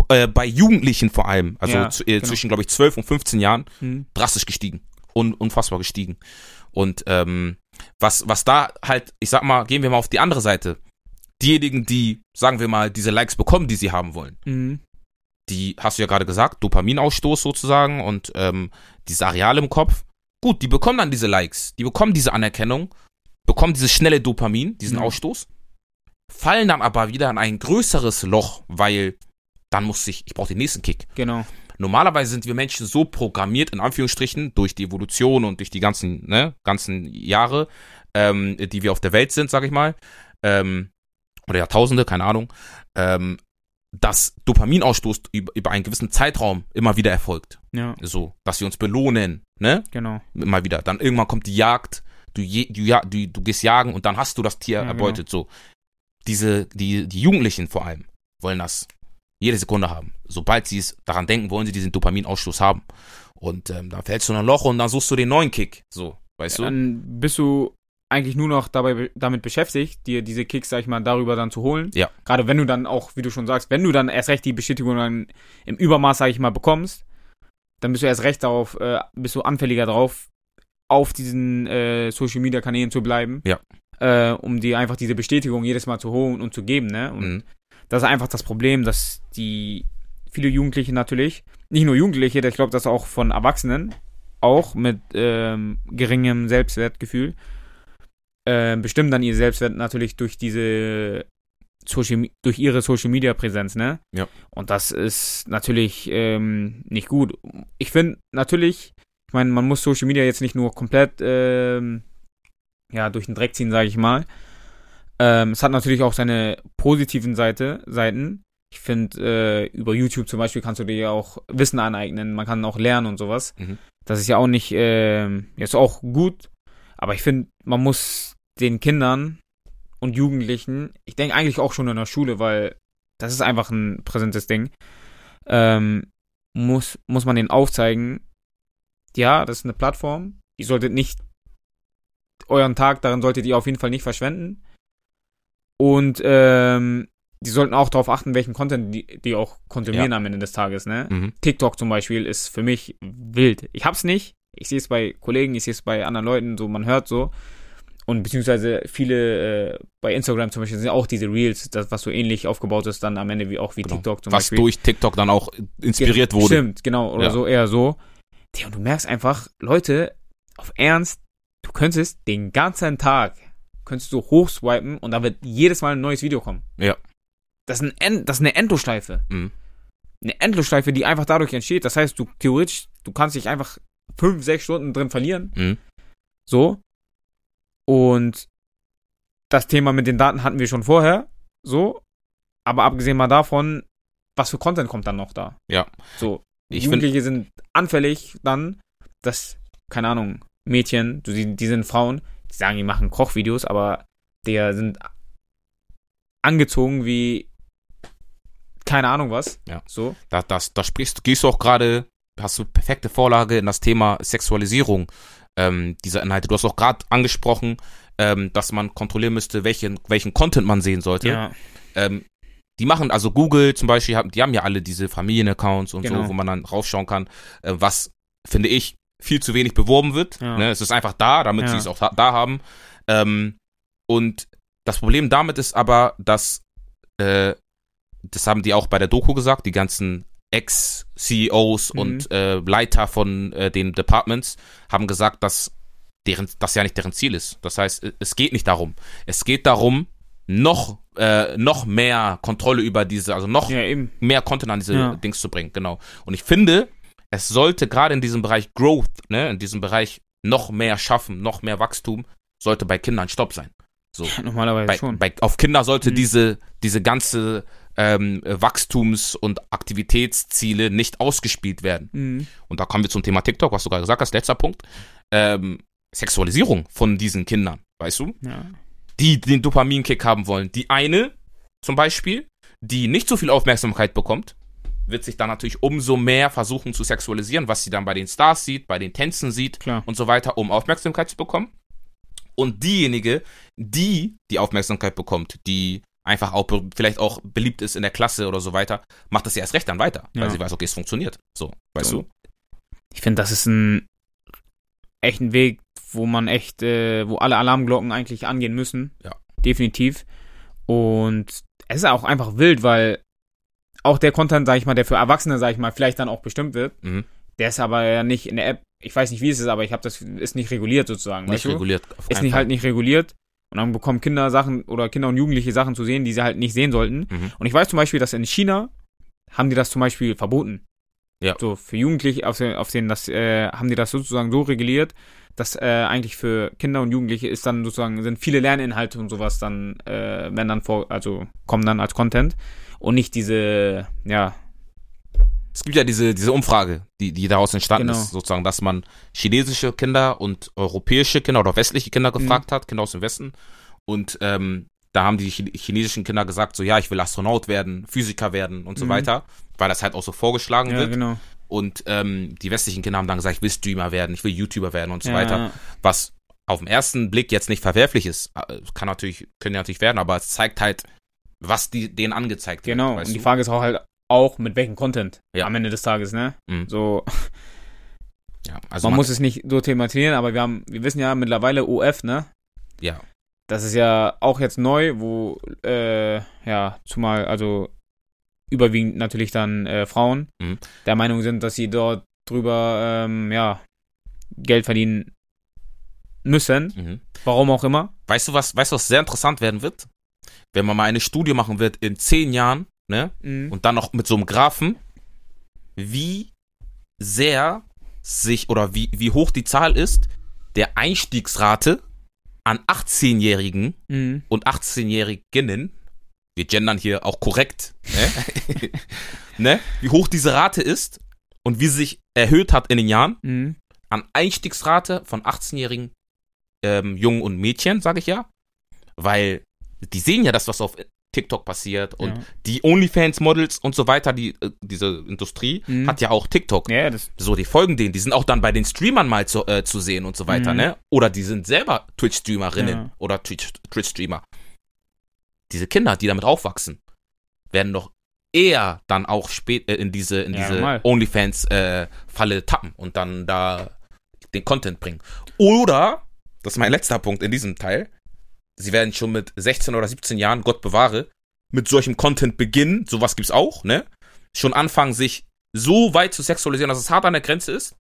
äh, bei Jugendlichen vor allem, also Ja, äh, genau. zwischen, glaube ich, 12 und 15 Jahren, Hm, drastisch gestiegen. Un unfassbar gestiegen. Und ähm, was, was da halt, ich sag mal, gehen wir mal auf die andere Seite. Diejenigen, die, sagen wir mal, diese Likes bekommen, die sie haben wollen, hm, die hast du ja gerade gesagt, Dopaminausstoß sozusagen und ähm, diese Areale im Kopf. Gut, die bekommen dann diese Likes, die bekommen diese Anerkennung, bekommen dieses schnelle Dopamin, diesen Ja. Ausstoß, fallen dann aber wieder in ein größeres Loch, weil dann muss ich, ich brauche den nächsten Kick. genau. Normalerweise sind wir Menschen so programmiert, in Anführungsstrichen, durch die Evolution und durch die ganzen, ne, ganzen Jahre, ähm, die wir auf der Welt sind, sag ich mal, ähm, oder Jahrtausende, keine Ahnung, ähm, dass Dopaminausstoß über, über einen gewissen Zeitraum immer wieder erfolgt. Ja, So, dass sie uns belohnen, ne? genau. Immer wieder. Dann irgendwann kommt die Jagd, du, je, du, ja, du, du gehst jagen und dann hast du das Tier Ja, genau. erbeutet. So. Diese, die, die Jugendlichen vor allem wollen das jede Sekunde haben. Sobald sie es daran denken, wollen sie diesen Dopaminausstoß haben. Und ähm, dann fällst du in ein Loch und dann suchst du den neuen Kick. So, weißt du? Dann bist du eigentlich nur noch dabei damit beschäftigt, dir diese Kicks, sag ich mal, darüber dann zu holen. Ja. Gerade wenn du dann auch, wie du schon sagst, wenn du dann erst recht die Bestätigung dann im Übermaß, sag ich mal, bekommst, dann bist du erst recht darauf, äh, bist du anfälliger drauf, auf diesen äh, Social Media Kanälen zu bleiben. Ja. Äh, um dir einfach diese Bestätigung jedes Mal zu holen und zu geben, ne? Und Mhm. das ist einfach das Problem, dass die viele Jugendliche natürlich, nicht nur Jugendliche, ich glaube, das auch von Erwachsenen, auch mit ähm, geringem Selbstwertgefühl, äh, bestimmen dann ihr Selbstwert natürlich durch diese Social, durch ihre Social Media Präsenz, ne? Ja. Und das ist natürlich ähm, nicht gut. Ich finde natürlich, ich meine, man muss Social Media jetzt nicht nur komplett ähm, ja durch den Dreck ziehen, sage ich mal. Ähm, es hat natürlich auch seine positiven Seite, Seiten. Ich finde, äh, über YouTube zum Beispiel kannst du dir ja auch Wissen aneignen, man kann auch lernen und sowas. Mhm. Das ist ja auch nicht, ähm, ist auch gut, aber ich finde, man muss den Kindern und Jugendlichen, ich denke eigentlich auch schon in der Schule, weil das ist einfach ein präsentes Ding, ähm, muss, muss man denen aufzeigen, ja, das ist eine Plattform, ihr solltet nicht euren Tag, darin solltet ihr auf jeden Fall nicht verschwenden. Und ähm, die sollten auch darauf achten, welchen Content die, die auch konsumieren Ja. am Ende des Tages, ne? Mhm. TikTok zum Beispiel ist für mich wild. Ich hab's nicht. Ich sehe es bei Kollegen, ich sehe es bei anderen Leuten, so man hört so. Und beziehungsweise viele äh, bei Instagram zum Beispiel sind auch diese Reels, das, was so ähnlich aufgebaut ist, dann am Ende wie auch wie Genau. TikTok zum Was Beispiel. durch TikTok dann auch inspiriert Ge- wurde. Stimmt, genau, oder Ja. so, eher so. Tja, und du merkst einfach, Leute, auf Ernst, du könntest den ganzen Tag, könntest du hochswipen und da wird jedes Mal ein neues Video kommen. Ja. Das ist, ein das ist eine Endlosschleife. Mhm. Eine Endlosschleife, die einfach dadurch entsteht. Das heißt, du theoretisch, du kannst dich einfach fünf, sechs Stunden drin verlieren. Mhm. So. Und das Thema mit den Daten hatten wir schon vorher. So. Aber abgesehen mal davon, was für Content kommt dann noch da? Ja. So. Ich finde, Jugendliche sind anfällig dann, dass, keine Ahnung, Mädchen, die, die sind Frauen, die sagen, die machen Kochvideos, aber der sind angezogen wie keine Ahnung was. Ja. So. da, das, da sprichst, gehst du auch gerade, hast du perfekte Vorlage in das Thema Sexualisierung ähm, dieser Inhalte. Du hast auch gerade angesprochen, ähm, dass man kontrollieren müsste, welchen, welchen Content man sehen sollte. Ja. Ähm, die machen, also Google zum Beispiel, die haben ja alle diese Familienaccounts und Genau. so, wo man dann raufschauen kann, äh, was, finde ich, viel zu wenig beworben wird. Ja. Ne? Es ist einfach da, damit Ja. sie es auch da, da haben. Ähm, und das Problem damit ist aber, dass, äh, das haben die auch bei der Doku gesagt, die ganzen Ex-CEOs Mhm. und äh, Leiter von äh, den Departments haben gesagt, dass deren, das ja nicht deren Ziel ist. Das heißt, es geht nicht darum. Es geht darum, noch, äh, noch mehr Kontrolle über diese, also noch Ja, mehr Content an diese Ja. Dings zu bringen, genau. Und ich finde, es sollte gerade in diesem Bereich Growth, ne, in diesem Bereich noch mehr schaffen, noch mehr Wachstum, sollte bei Kindern Stopp sein. So. Normalerweise Bei, schon. bei, auf Kinder sollte Mhm. diese, diese ganze ähm, Wachstums- und Aktivitätsziele nicht ausgespielt werden. Mhm. Und da kommen wir zum Thema TikTok, was du gerade gesagt hast, letzter Punkt. Ähm, Sexualisierung von diesen Kindern, weißt du? Ja. die den Dopaminkick haben wollen. Die eine zum Beispiel, die nicht so viel Aufmerksamkeit bekommt, wird sich dann natürlich umso mehr versuchen zu sexualisieren, was sie dann bei den Stars sieht, bei den Tänzen sieht Klar. und so weiter, um Aufmerksamkeit zu bekommen. Und diejenige, die die Aufmerksamkeit bekommt, die einfach auch vielleicht auch beliebt ist in der Klasse oder so weiter, macht das ja erst recht dann weiter, Ja. weil sie weiß, okay, es funktioniert. So, weißt So. du? Ich finde, das ist ein echten Weg, wo man echt, äh, wo alle Alarmglocken eigentlich angehen müssen. Ja. Definitiv. Und es ist auch einfach wild, weil auch der Content, sag ich mal, der für Erwachsene, sag ich mal, vielleicht dann auch bestimmt wird, Mhm. der ist aber ja nicht in der App, ich weiß nicht, wie es ist, aber ich habe das, ist nicht reguliert sozusagen. Nicht reguliert. auf Ist nicht halt nicht reguliert. Und dann bekommen Kinder Sachen oder Kinder und Jugendliche Sachen zu sehen, die sie halt nicht sehen sollten. Mhm. Und ich weiß zum Beispiel, dass in China haben die das zum Beispiel verboten. Ja. So, für Jugendliche, auf, den- auf denen das, äh, haben die das sozusagen so reguliert, dass äh, eigentlich für Kinder und Jugendliche ist dann sozusagen, sind viele Lerninhalte und sowas dann, äh, wenn dann vor, also kommen dann als Content. und nicht diese, ja, Es gibt ja diese, diese Umfrage, die, die daraus entstanden Genau. ist, sozusagen, dass man chinesische Kinder und europäische Kinder oder westliche Kinder gefragt hat, Kinder aus dem Westen. Und ähm, da haben die Chi- chinesischen Kinder gesagt, so ja, ich will Astronaut werden, Physiker werden und so Mhm. weiter, weil das halt auch so vorgeschlagen ja, wird. genau. Und ähm, die westlichen Kinder haben dann gesagt, ich will Streamer werden, ich will YouTuber werden und so ja, weiter. Was auf den ersten Blick jetzt nicht verwerflich ist. Äh, Kann natürlich, können ja natürlich werden, aber es zeigt halt, was die, denen angezeigt wird. Genau, und die? Frage ist auch halt auch, mit welchem Content Ja. am Ende des Tages, ne? Mhm. So, ja, also man, muss es nicht so thematisieren, aber wir haben, wir wissen ja mittlerweile OF, ne? ja, Das ist ja auch jetzt neu, wo, äh, ja, zumal, also überwiegend natürlich dann äh, Frauen Mhm. der Meinung sind, dass sie dort drüber, ähm, ja, Geld verdienen müssen. mhm. Warum auch immer. Weißt du, was, weißt du, was sehr interessant werden wird? Wenn man mal eine Studie machen wird in zehn Jahren, ne? Mhm. Und dann noch mit so einem Graphen, wie sehr sich oder wie, wie hoch die Zahl ist der Einstiegsrate an 18-Jährigen Mhm. und 18-Jähriginnen, wir gendern hier auch korrekt, ne? ne? Wie hoch diese Rate ist und wie sie sich erhöht hat in den Jahren Mhm. an Einstiegsrate von 18-jährigen ähm, Jungen und Mädchen, sage ich ja. Weil die sehen ja das, was auf TikTok passiert und Ja. die OnlyFans-Models und so weiter, die, äh, diese Industrie Mhm. hat ja auch TikTok. Ja, So, die folgen denen, die sind auch dann bei den Streamern mal zu, äh, zu sehen und so weiter, Mhm. ne? Oder die sind selber Twitch-Streamerinnen Ja. oder Twitch- Twitch-Streamer. Diese Kinder, die damit aufwachsen, werden doch eher dann auch spät äh, in diese, in diese. OnlyFans-Falle tappen und dann da den Content bringen. Oder, das ist mein letzter Punkt in diesem Teil, sie werden schon mit 16 oder 17 Jahren, Gott bewahre, mit solchem Content beginnen, sowas gibt's auch, ne? Schon anfangen, sich so weit zu sexualisieren, dass es hart an der Grenze ist.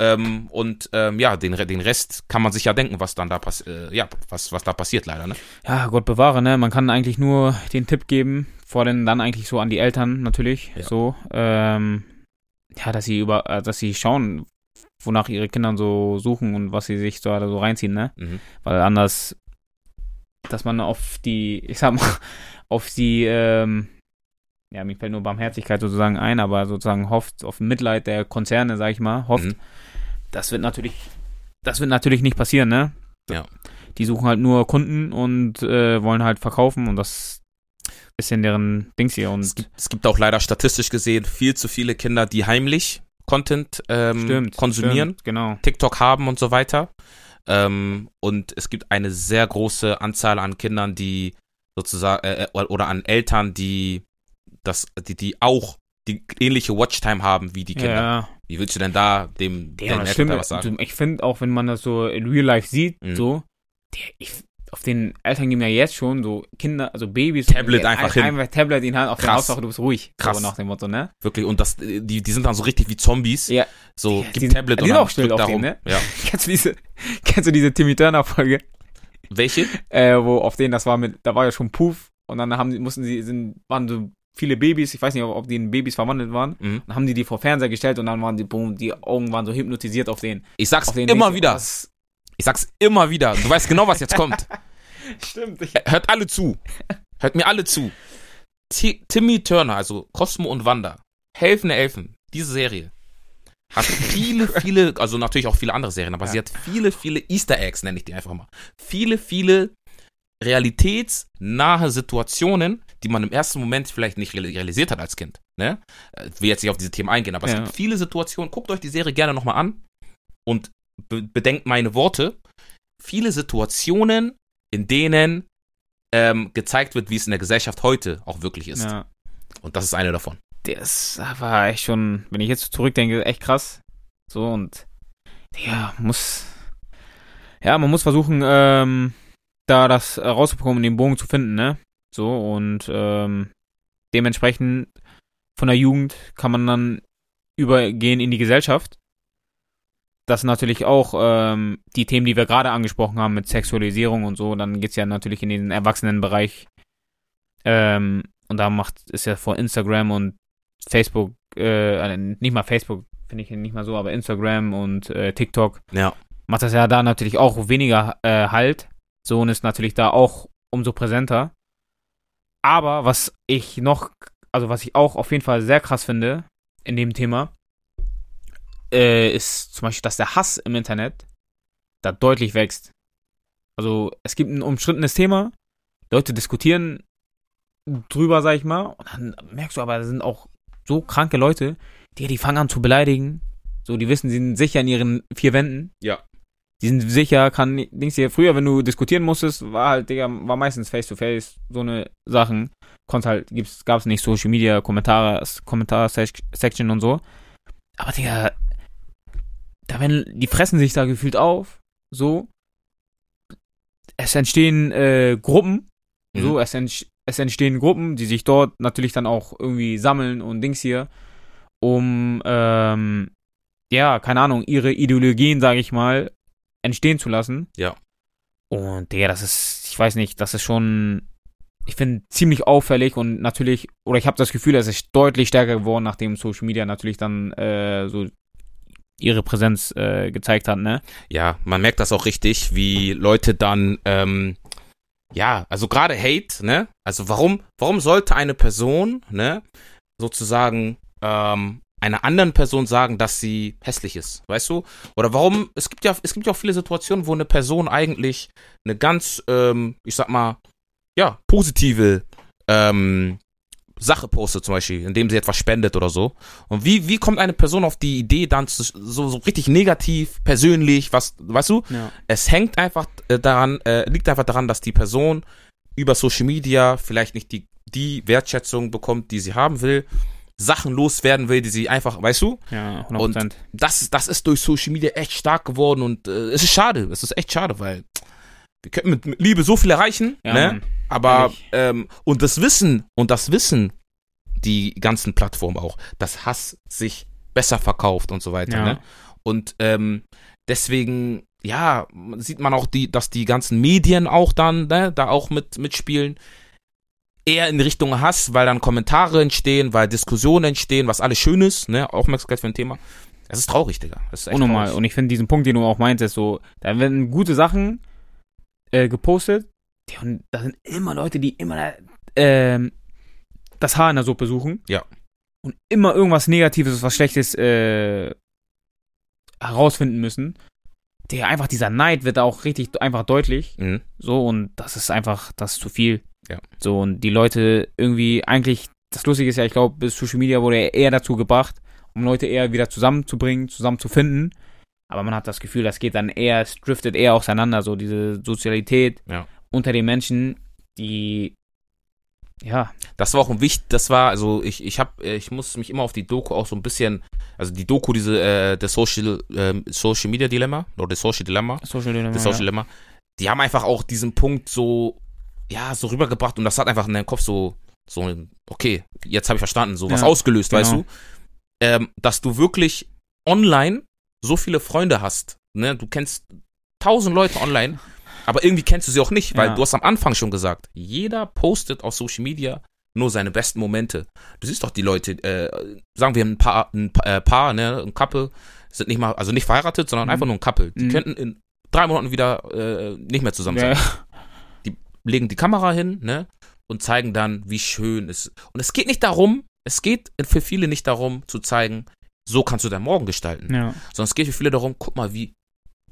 Ähm, und ähm, ja, den, den Rest kann man sich ja denken, was dann da pass äh, ja, was, was da passiert leider, ne? ja, Gott bewahre, ne? Man kann eigentlich nur den Tipp geben, vor allem dann eigentlich so an die Eltern natürlich, Ja. so, ähm, ja, dass sie über, äh, dass sie schauen, wonach ihre Kinder so suchen und was sie sich so, so reinziehen, ne? Mhm. Weil anders, dass man auf die, ich sag mal, auf die, ähm, ja, mir fällt nur Barmherzigkeit sozusagen ein, aber sozusagen hofft, auf Mitleid der Konzerne, sag ich mal, hofft, Mhm. das wird natürlich, das wird natürlich nicht passieren, ne? Ja. Die suchen halt nur Kunden und äh, wollen halt verkaufen und das ist in deren Dings hier und Es gibt, es gibt auch leider statistisch gesehen viel zu viele Kinder, die heimlich Content ähm, stimmt, konsumieren, Stimmt, genau. TikTok haben und so weiter. Ähm, und es gibt eine sehr große Anzahl an Kindern, die sozusagen, äh, äh, oder an Eltern, die das, die, die auch die ähnliche Watchtime haben wie die Kinder. Ja, Wie willst du denn da dem ja stimmt. was sagen? Ich finde auch, wenn man das so in Real Life sieht, Mhm. so, der, ich, auf den Eltern geben ja jetzt schon so Kinder, also Babys. Tablet ein- einfach hin. Einfach Tablet in die Hand, auf Krass. Hauptsache du bist ruhig. Krass. So nach dem Motto, ne? Wirklich, und das, die, die sind dann so richtig wie Zombies. Ja. So, Ja, gib die- Tablet die und sind dann auch still auf da dem, ne? Ja. Kennst du diese, kennst du diese Timmy Turner Folge? Welche? äh, wo auf denen das war mit, da war ja schon Puff und dann haben mussten sie, sind, waren so viele Babys, ich weiß nicht, ob, die in Babys verwandelt waren, Mhm. dann haben die die vor Fernseher gestellt und dann waren die, boom, die Augen waren so hypnotisiert auf den. Ich sag's Auf den immer Dings. wieder. Das- Ich sag's immer wieder. Du weißt genau, was jetzt kommt. Stimmt, ich, Hört alle zu. Hört mir alle zu. Ti- Timmy Turner, also Cosmo und Wanda, Helfende Elfen, diese Serie hat viele, viele, also natürlich auch viele andere Serien, aber Ja. sie hat viele, viele Easter Eggs, nenne ich die einfach mal. Viele, viele realitätsnahe Situationen, die man im ersten Moment vielleicht nicht real- realisiert hat als Kind. Ne? Äh, Ich will jetzt nicht auf diese Themen eingehen, aber es Ja. gibt viele Situationen. Guckt euch die Serie gerne nochmal an und be bedenkt meine Worte. Viele Situationen, in denen ähm, gezeigt wird, wie es in der Gesellschaft heute auch wirklich ist. ja. Und das ist eine davon. Das war echt schon, wenn ich jetzt zurückdenke, echt krass. So und ja, muss ja, man muss versuchen, ähm, da das rauszubekommen, den Bogen zu finden, ne? So und ähm, dementsprechend von der Jugend kann man dann übergehen in die Gesellschaft. Das sind natürlich auch ähm, die Themen, die wir gerade angesprochen haben mit Sexualisierung und so. Dann geht's ja natürlich in den Erwachsenenbereich. Ähm, und da macht ist ja vor Instagram und Facebook, äh, äh, nicht mal Facebook, finde ich nicht mal so, aber Instagram und äh, TikTok Ja. macht das ja da natürlich auch weniger äh, Halt. So und ist natürlich da auch umso präsenter. Aber was ich noch also was ich auch auf jeden Fall sehr krass finde in dem Thema, äh, ist zum Beispiel, dass der Hass im Internet da deutlich wächst. Also es gibt ein umstrittenes Thema, Leute diskutieren drüber, sag ich mal, und dann merkst du aber, da sind auch so kranke Leute, die, die fangen an zu beleidigen. So, die wissen, sie sind sicher in ihren vier Wänden. Ja. Die sind sicher, kann, Dings hier, früher, wenn du diskutieren musstest, war halt, Digga, war meistens face to face, so eine Sachen. Konnte halt, gibt's, gab's nicht Social Media, Kommentare, Kommentar-Section und so. Aber, Digga, da werden, die fressen sich da gefühlt auf, so. Es entstehen, äh, Gruppen, Mhm. so, es, ent, es entstehen Gruppen, die sich dort natürlich dann auch irgendwie sammeln und Dings hier, um, ähm, ja, keine Ahnung, ihre Ideologien, sage ich mal, entstehen zu lassen. Ja. Und ja, das ist, ich weiß nicht, das ist schon, ich finde, ziemlich auffällig und natürlich, oder ich habe das Gefühl, es ist deutlich stärker geworden, nachdem Social Media natürlich dann äh, so ihre Präsenz äh, gezeigt hat, ne? Ja, man merkt das auch richtig, wie Leute dann, ähm, ja, also gerade Hate, ne? Also warum, warum sollte eine Person, ne, sozusagen, ähm, einer anderen Person sagen, dass sie hässlich ist, weißt du? Oder warum, es gibt ja, es gibt ja auch viele Situationen, wo eine Person eigentlich eine ganz, ähm, ich sag mal, ja, positive, ähm, Sache postet zum Beispiel, indem sie etwas spendet oder so. Und wie, wie kommt eine Person auf die Idee dann zu, so, so richtig negativ, persönlich, was, weißt du? Ja. Es hängt einfach äh, daran, äh, liegt einfach daran, dass die Person über Social Media vielleicht nicht die, die Wertschätzung bekommt, die sie haben will, Sachen loswerden will, die sie einfach, weißt du? Ja, 100%. Und das, das ist durch Social Media echt stark geworden und äh, es ist schade, es ist echt schade, weil wir könnten mit, mit Liebe so viel erreichen, ja, ne? Mann. Aber ähm, und das Wissen und das Wissen die ganzen Plattformen auch, dass Hass sich besser verkauft und so weiter. Ja. Ne? Und ähm, deswegen ja sieht man auch die, dass die ganzen Medien auch dann ne, da auch mit mitspielen eher in Richtung Hass, weil dann Kommentare entstehen, weil Diskussionen entstehen, was alles schön ist, ne, Aufmerksamkeit für ein Thema. Es ist traurig, Digga. Das ist echt Unnormal. traurig. Und ich finde diesen Punkt, den du auch meintest, so, da werden gute Sachen äh, gepostet. Und da sind immer Leute, die immer ähm, das Haar in der Suppe suchen. Ja. Und immer irgendwas Negatives, was Schlechtes äh, herausfinden müssen. Der einfach dieser Neid wird auch richtig einfach deutlich. Mhm. So, und das ist einfach, das ist zu viel. Ja. So, und die Leute irgendwie eigentlich, das Lustige ist ja, ich glaube, Social Media wurde eher dazu gebracht, um Leute eher wieder zusammenzubringen, zusammenzufinden. Aber man hat das Gefühl, das geht dann eher, es driftet eher auseinander, so diese Sozialität Ja. Unter den Menschen, die, ja, Das war auch ein wichtig, das war, also ich, ich hab, äh, ich muss mich immer auf die Doku auch so ein bisschen, also die Doku, diese, äh, der Social, ähm, Social Media Dilemma, oder das Social Dilemma, Social Dilemma. das Social Dilemma, die haben einfach auch diesen Punkt so, ja, so rübergebracht und das hat einfach in deinem Kopf so, so, okay, jetzt habe ich verstanden, so was Ja, ausgelöst, weißt genau. du, ähm, dass du wirklich online so viele Freunde hast, ne, du kennst tausend Leute online, aber irgendwie kennst du sie auch nicht, weil Ja. du hast am Anfang schon gesagt, jeder postet auf Social Media nur seine besten Momente. Du siehst doch die Leute, äh, sagen wir ein Paar, ein äh, Paar, ne, ein Couple, sind nicht mal, also nicht verheiratet, sondern Mhm. einfach nur ein Couple. Die Mhm. könnten in drei Monaten wieder äh, nicht mehr zusammen sein. ja, Legen die Kamera hin, ne, und zeigen dann, wie schön es Und es geht nicht darum, es geht für viele nicht darum zu zeigen, so kannst du deinen Morgen gestalten, ja. sondern es geht für viele darum, guck mal, wie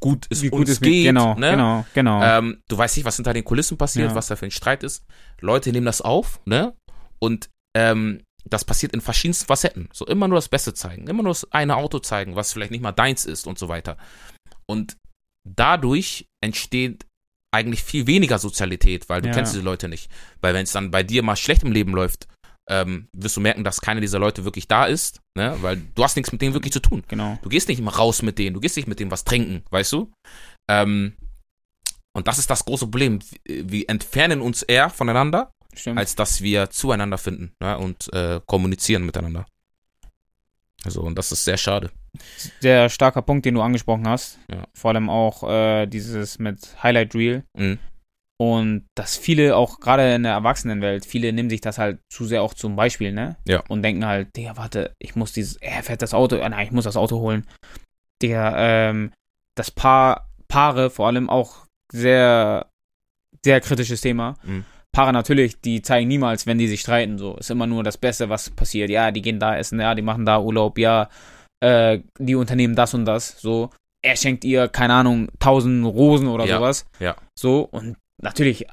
gut es Wie gut uns es geht, genau, ne? genau, genau. Ähm, du weißt nicht, was hinter den Kulissen passiert, Ja. was da für ein Streit ist. Leute nehmen das auf, ne? Und ähm, das passiert in verschiedensten Facetten. So immer nur das Beste zeigen, immer nur das eine Auto zeigen, was vielleicht nicht mal deins ist und so weiter. Und dadurch entsteht eigentlich viel weniger Sozialität, weil du Ja. kennst diese Leute nicht. Weil wenn es dann bei dir mal schlecht im Leben läuft, ähm, wirst du merken, dass keiner dieser Leute wirklich da ist, ne? Weil du hast nichts mit denen wirklich zu tun. genau. Du gehst nicht immer raus mit denen, du gehst nicht mit denen was trinken, weißt du? Ähm, und das ist das große Problem. Wir entfernen uns eher voneinander, Stimmt. als dass wir zueinander finden ne? und äh, kommunizieren miteinander. Also, und das ist sehr schade. Sehr starker Punkt, den du angesprochen hast. Ja. Vor allem auch äh, dieses mit Highlight Reel. Mhm. Und dass viele auch gerade in der Erwachsenenwelt, viele nehmen sich das halt zu sehr auch zum Beispiel, ne? Ja. Und denken halt, Digga, warte, ich muss dieses, er fährt das Auto, äh, nein, ich muss das Auto holen. Digga, ähm, das Paar, Paare vor allem auch sehr, sehr kritisches Thema. Mhm. Paare natürlich, die zeigen niemals, wenn die sich streiten, so. Ist immer nur das Beste, was passiert. Ja, die gehen da essen, ja, die machen da Urlaub, ja, äh, die unternehmen das und das, so. Er schenkt ihr, keine Ahnung, tausend Rosen oder Ja, sowas. ja. So, und natürlich,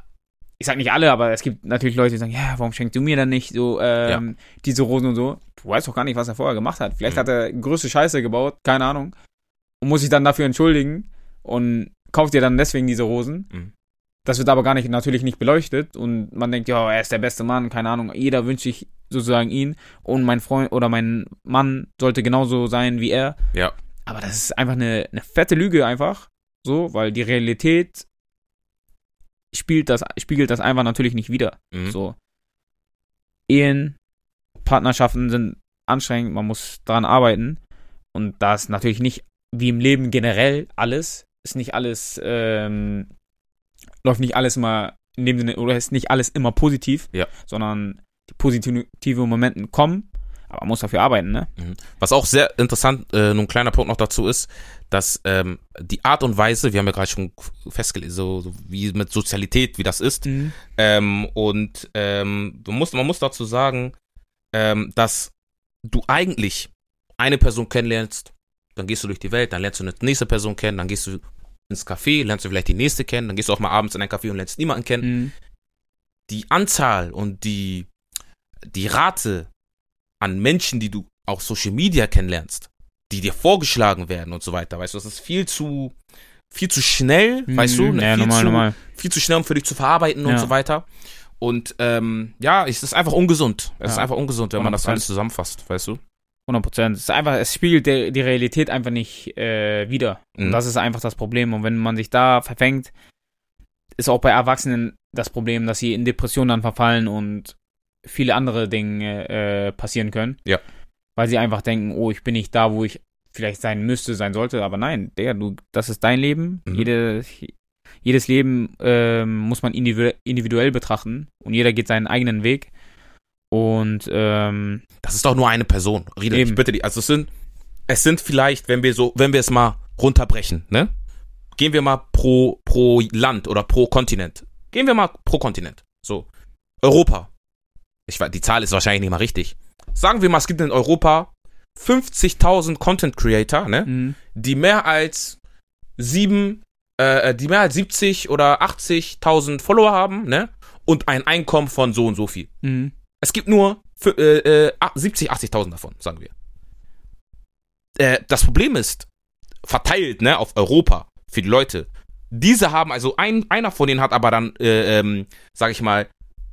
ich sag nicht alle, aber es gibt natürlich Leute, die sagen, ja, warum schenkst du mir dann nicht so ähm, diese Rosen und so? Du weißt doch gar nicht, was er vorher gemacht hat. Vielleicht Mhm. hat er größte Scheiße gebaut, keine Ahnung. Und muss sich dann dafür entschuldigen und kauft dir dann deswegen diese Rosen. Mhm. Das wird aber gar nicht, natürlich nicht beleuchtet und man denkt, ja, er ist der beste Mann, keine Ahnung. Jeder wünscht sich sozusagen ihn und mein Freund oder mein Mann sollte genauso sein wie er. Ja. Aber das ist einfach eine, eine fette Lüge einfach. So, weil die Realität spielt das, spiegelt das einfach natürlich nicht wider. Mhm. So. Ehen, Partnerschaften sind anstrengend, man muss daran arbeiten. Und da ist natürlich nicht, wie im Leben generell, alles, ist nicht alles, ähm, läuft nicht alles immer in dem Sinne, oder ist nicht alles immer positiv, Ja. sondern die positiven Momente kommen, aber man muss dafür arbeiten, ne? Was auch sehr interessant, äh, nur ein kleiner Punkt noch dazu ist, dass ähm, die Art und Weise, wir haben ja gerade schon festgelegt, so, so wie mit Sozialität, wie das ist, ähm, und ähm, du musst, man muss dazu sagen, ähm, dass du eigentlich eine Person kennenlernst, dann gehst du durch die Welt, dann lernst du eine nächste Person kennen, dann gehst du ins Café, lernst du vielleicht die nächste kennen, dann gehst du auch mal abends in ein Café und lernst niemanden kennen. Mhm. Die Anzahl und die, die Rate an Menschen, die du auf Social Media kennenlernst, die dir vorgeschlagen werden und so weiter, weißt du, das ist viel zu, viel zu schnell, weißt du, Mhm. Ja, viel, normal, zu, normal. viel zu schnell, um für dich zu verarbeiten und Ja. so weiter. Und ähm, ja, es ist einfach ungesund. Es ist Ja. einfach ungesund, wenn man das 100%. alles zusammenfasst, weißt du? 100 Prozent. Es ist einfach, es spiegelt die Realität einfach nicht äh, wider. Und Mhm. das ist einfach das Problem. Und wenn man sich da verfängt, ist auch bei Erwachsenen das Problem, dass sie in Depressionen dann verfallen und viele andere Dinge äh, passieren können. Ja. Weil sie einfach denken, oh, ich bin nicht da, wo ich vielleicht sein müsste, sein sollte. Aber nein, der, du, das ist dein Leben. Mhm. Jede, jedes Leben ähm, muss man individu individuell betrachten und jeder geht seinen eigenen Weg. Und ähm, Das ist doch nur eine Person. Riede, ich bitte dich. Also es sind, es sind vielleicht, wenn wir so, wenn wir es mal runterbrechen, ne? Gehen wir mal pro, pro Land oder pro Kontinent. Gehen wir mal pro Kontinent. So. Europa. Ich weiß, die Zahl ist wahrscheinlich nicht mal richtig. Sagen wir mal, es gibt in Europa 50.000 Content Creator, ne? mh, die mehr als sieben, äh, die mehr als 70 oder 80.000 Follower haben, ne? Und ein Einkommen von so und so viel. mh, Es gibt nur für, äh, äh, 70, 80.000 davon, sagen wir. Äh, das Problem ist, verteilt, ne, auf Europa, für die Leute. Diese haben, also ein, einer von denen hat aber dann, äh, ähm, sag ich mal,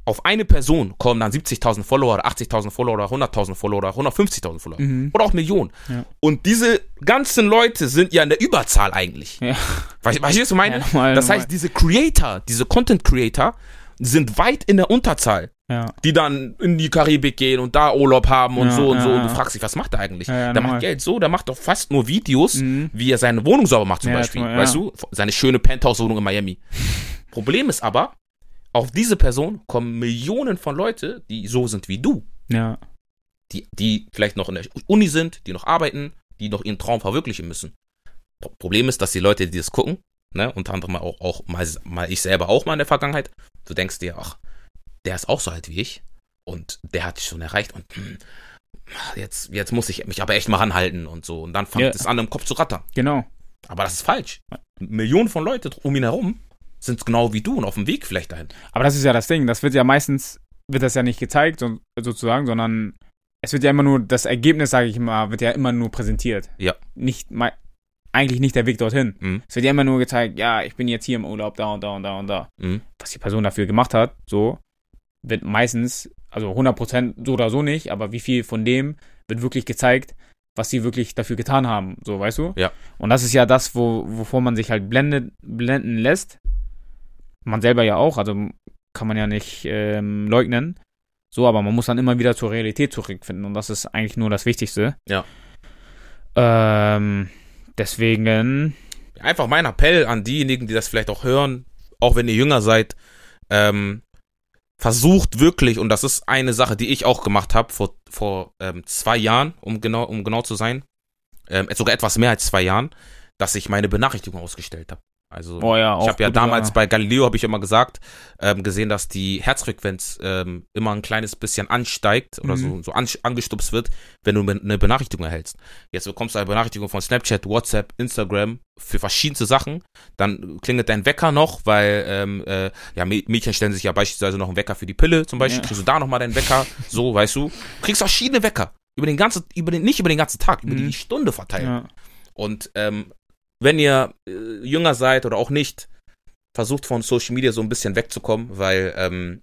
auf eine Person kommen dann 70.000 Follower oder 80.000 Follower oder 100.000 Follower oder 150.000 Follower. mhm. Oder auch Millionen. Ja. Und diese ganzen Leute sind ja in der Überzahl eigentlich. Ja. Weißt weißt du, was ich meine? Ja, normal, das normal. heißt, diese Creator, diese Content Creator sind weit in der Unterzahl, Ja. die dann in die Karibik gehen und da Urlaub haben und so und so. Und du fragst dich, was macht er eigentlich? Der normal. macht Geld so, der macht doch fast nur Videos, Mhm. wie er seine Wohnung sauber macht zum Beispiel. Weißt du? Seine schöne Penthouse-Wohnung in Miami. Problem ist aber, auf diese Person kommen Millionen von Leute, die so sind wie du Ja. die, die vielleicht noch in der Uni sind, die noch arbeiten, die noch ihren Traum verwirklichen müssen. Pro- Problem ist, dass die Leute, die das gucken, ne, unter anderem auch, auch mal, mal ich selber auch mal in der Vergangenheit, du denkst dir, ach, der ist auch so alt wie ich und der hat schon erreicht und hm, jetzt, jetzt muss ich mich aber echt mal ranhalten und so. Und dann fängt Ja. es an, im Kopf zu rattern. Genau. Aber das ist falsch. Millionen von Leuten um ihn herum sind genau wie du und auf dem Weg vielleicht dahin. Aber das ist ja das Ding. Das wird ja meistens, wird das ja nicht gezeigt, so, sozusagen, sondern es wird ja immer nur, das Ergebnis, sage ich mal, wird ja immer nur präsentiert. Ja. Nicht, mei- eigentlich nicht der Weg dorthin. Mhm. Es wird ja immer nur gezeigt, ja, ich bin jetzt hier im Urlaub, da und da und da und da. Mhm. Was die Person dafür gemacht hat, so, wird meistens, also 100% so oder so nicht, aber wie viel von dem wird wirklich gezeigt, was sie wirklich dafür getan haben, so, weißt du? Ja. Und das ist ja das, wo, wovor man sich halt blendet, blenden lässt. Man selber ja auch, also kann man ja nicht ähm, leugnen. So, aber man muss dann immer wieder zur Realität zurückfinden und das ist eigentlich nur das Wichtigste. Ja. Ähm, deswegen, einfach mein Appell an diejenigen, die das vielleicht auch hören, auch wenn ihr jünger seid, ähm, versucht wirklich, und das ist eine Sache, die ich auch gemacht habe vor, vor ähm, zwei Jahren, um genau, um genau zu sein, ähm, sogar etwas mehr als zwei Jahren, dass ich meine Benachrichtigung ausgestellt habe. Also Oh ja, ich habe ja damals bei Galileo habe ich immer gesagt, ähm, gesehen, dass die Herzfrequenz ähm, immer ein kleines bisschen ansteigt oder Mhm. so, so an, angestupst wird, wenn du eine Benachrichtigung erhältst. Jetzt bekommst du eine Benachrichtigung von Snapchat, WhatsApp, Instagram für verschiedenste Sachen. Dann klingelt dein Wecker noch, weil ähm, äh, ja Mä- Mädchen stellen sich ja beispielsweise noch einen Wecker für die Pille, zum Beispiel Ja. kriegst du da noch mal deinen Wecker, so weißt du, Du kriegst verschiedene Wecker über den ganzen, über den nicht über den ganzen Tag, über Mhm. die Stunde verteilt. Ja. Und ähm, wenn ihr äh, jünger seid oder auch nicht, versucht von Social Media so ein bisschen wegzukommen, weil ähm,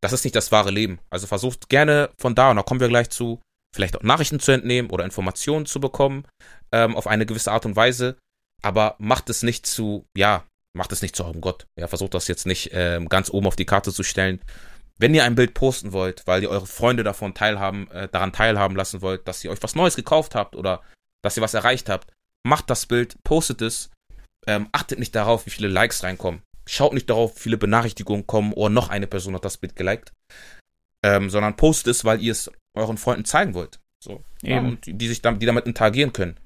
das ist nicht das wahre Leben. Also versucht gerne von da, und da kommen wir gleich zu, vielleicht auch Nachrichten zu entnehmen oder Informationen zu bekommen, ähm, auf eine gewisse Art und Weise, aber macht es nicht zu, ja, macht es nicht zu eurem Gott. Ja, versucht das jetzt nicht ähm, ganz oben auf die Karte zu stellen. Wenn ihr ein Bild posten wollt, weil ihr eure Freunde davon teilhaben, äh, daran teilhaben lassen wollt, dass ihr euch was Neues gekauft habt oder dass ihr was erreicht habt, macht das Bild, postet es, ähm, achtet nicht darauf, wie viele Likes reinkommen. Schaut nicht darauf, wie viele Benachrichtigungen kommen oder noch eine Person hat das Bild geliked. Ähm, sondern postet es, weil ihr es euren Freunden zeigen wollt. So. Ja, und die, sich damit, die damit interagieren können.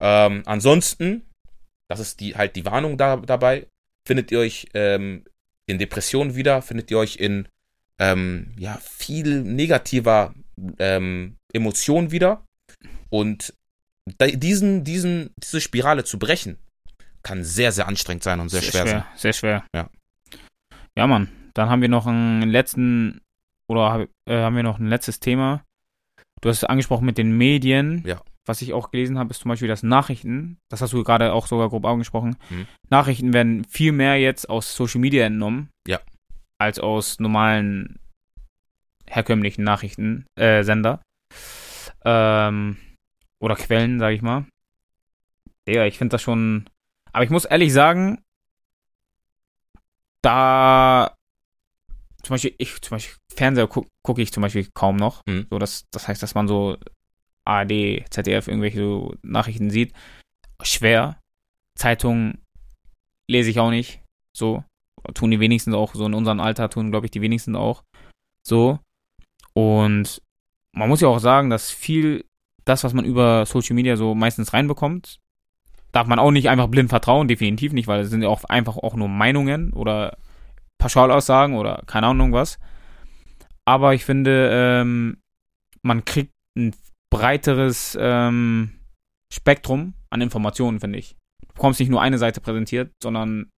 Ähm, ansonsten, das ist die halt die Warnung da, dabei, findet ihr euch ähm, in Depressionen wieder, findet ihr euch in ähm, ja, viel negativer ähm, Emotionen wieder. Und diesen, diesen, diese Spirale zu brechen, kann sehr, sehr anstrengend sein und sehr, schwer, sein. Sehr schwer. Ja. Ja, Mann. Dann haben wir noch einen letzten, oder äh, haben wir noch ein letztes Thema. Du hast es angesprochen mit den Medien. Ja. Was ich auch gelesen habe, ist zum Beispiel das Nachrichten. Das hast du gerade auch sogar grob angesprochen. Mhm. Nachrichten werden viel mehr jetzt aus Social Media entnommen. Ja. Als aus normalen herkömmlichen Nachrichtensender. Äh, Sender. ähm, oder Quellen, sag ich mal. Ja, ich finde das schon. Aber ich muss ehrlich sagen, da zum Beispiel, ich zum Beispiel Fernseher gucke guck ich zum Beispiel kaum noch. Mhm. So, das, das heißt, dass man so ARD, ZDF, irgendwelche so Nachrichten sieht. Schwer. Zeitungen lese ich auch nicht. So. Tun die wenigsten auch, so in unserem Alter tun, glaube ich, die wenigsten auch. So. Und man muss ja auch sagen, dass viel das, was man über Social Media so meistens reinbekommt, darf man auch nicht einfach blind vertrauen, definitiv nicht, weil es sind ja auch einfach auch nur Meinungen oder Pauschalaussagen oder keine Ahnung was. Aber ich finde, ähm, man kriegt ein breiteres ähm, Spektrum an Informationen, finde ich. Du bekommst nicht nur eine Seite präsentiert, sondern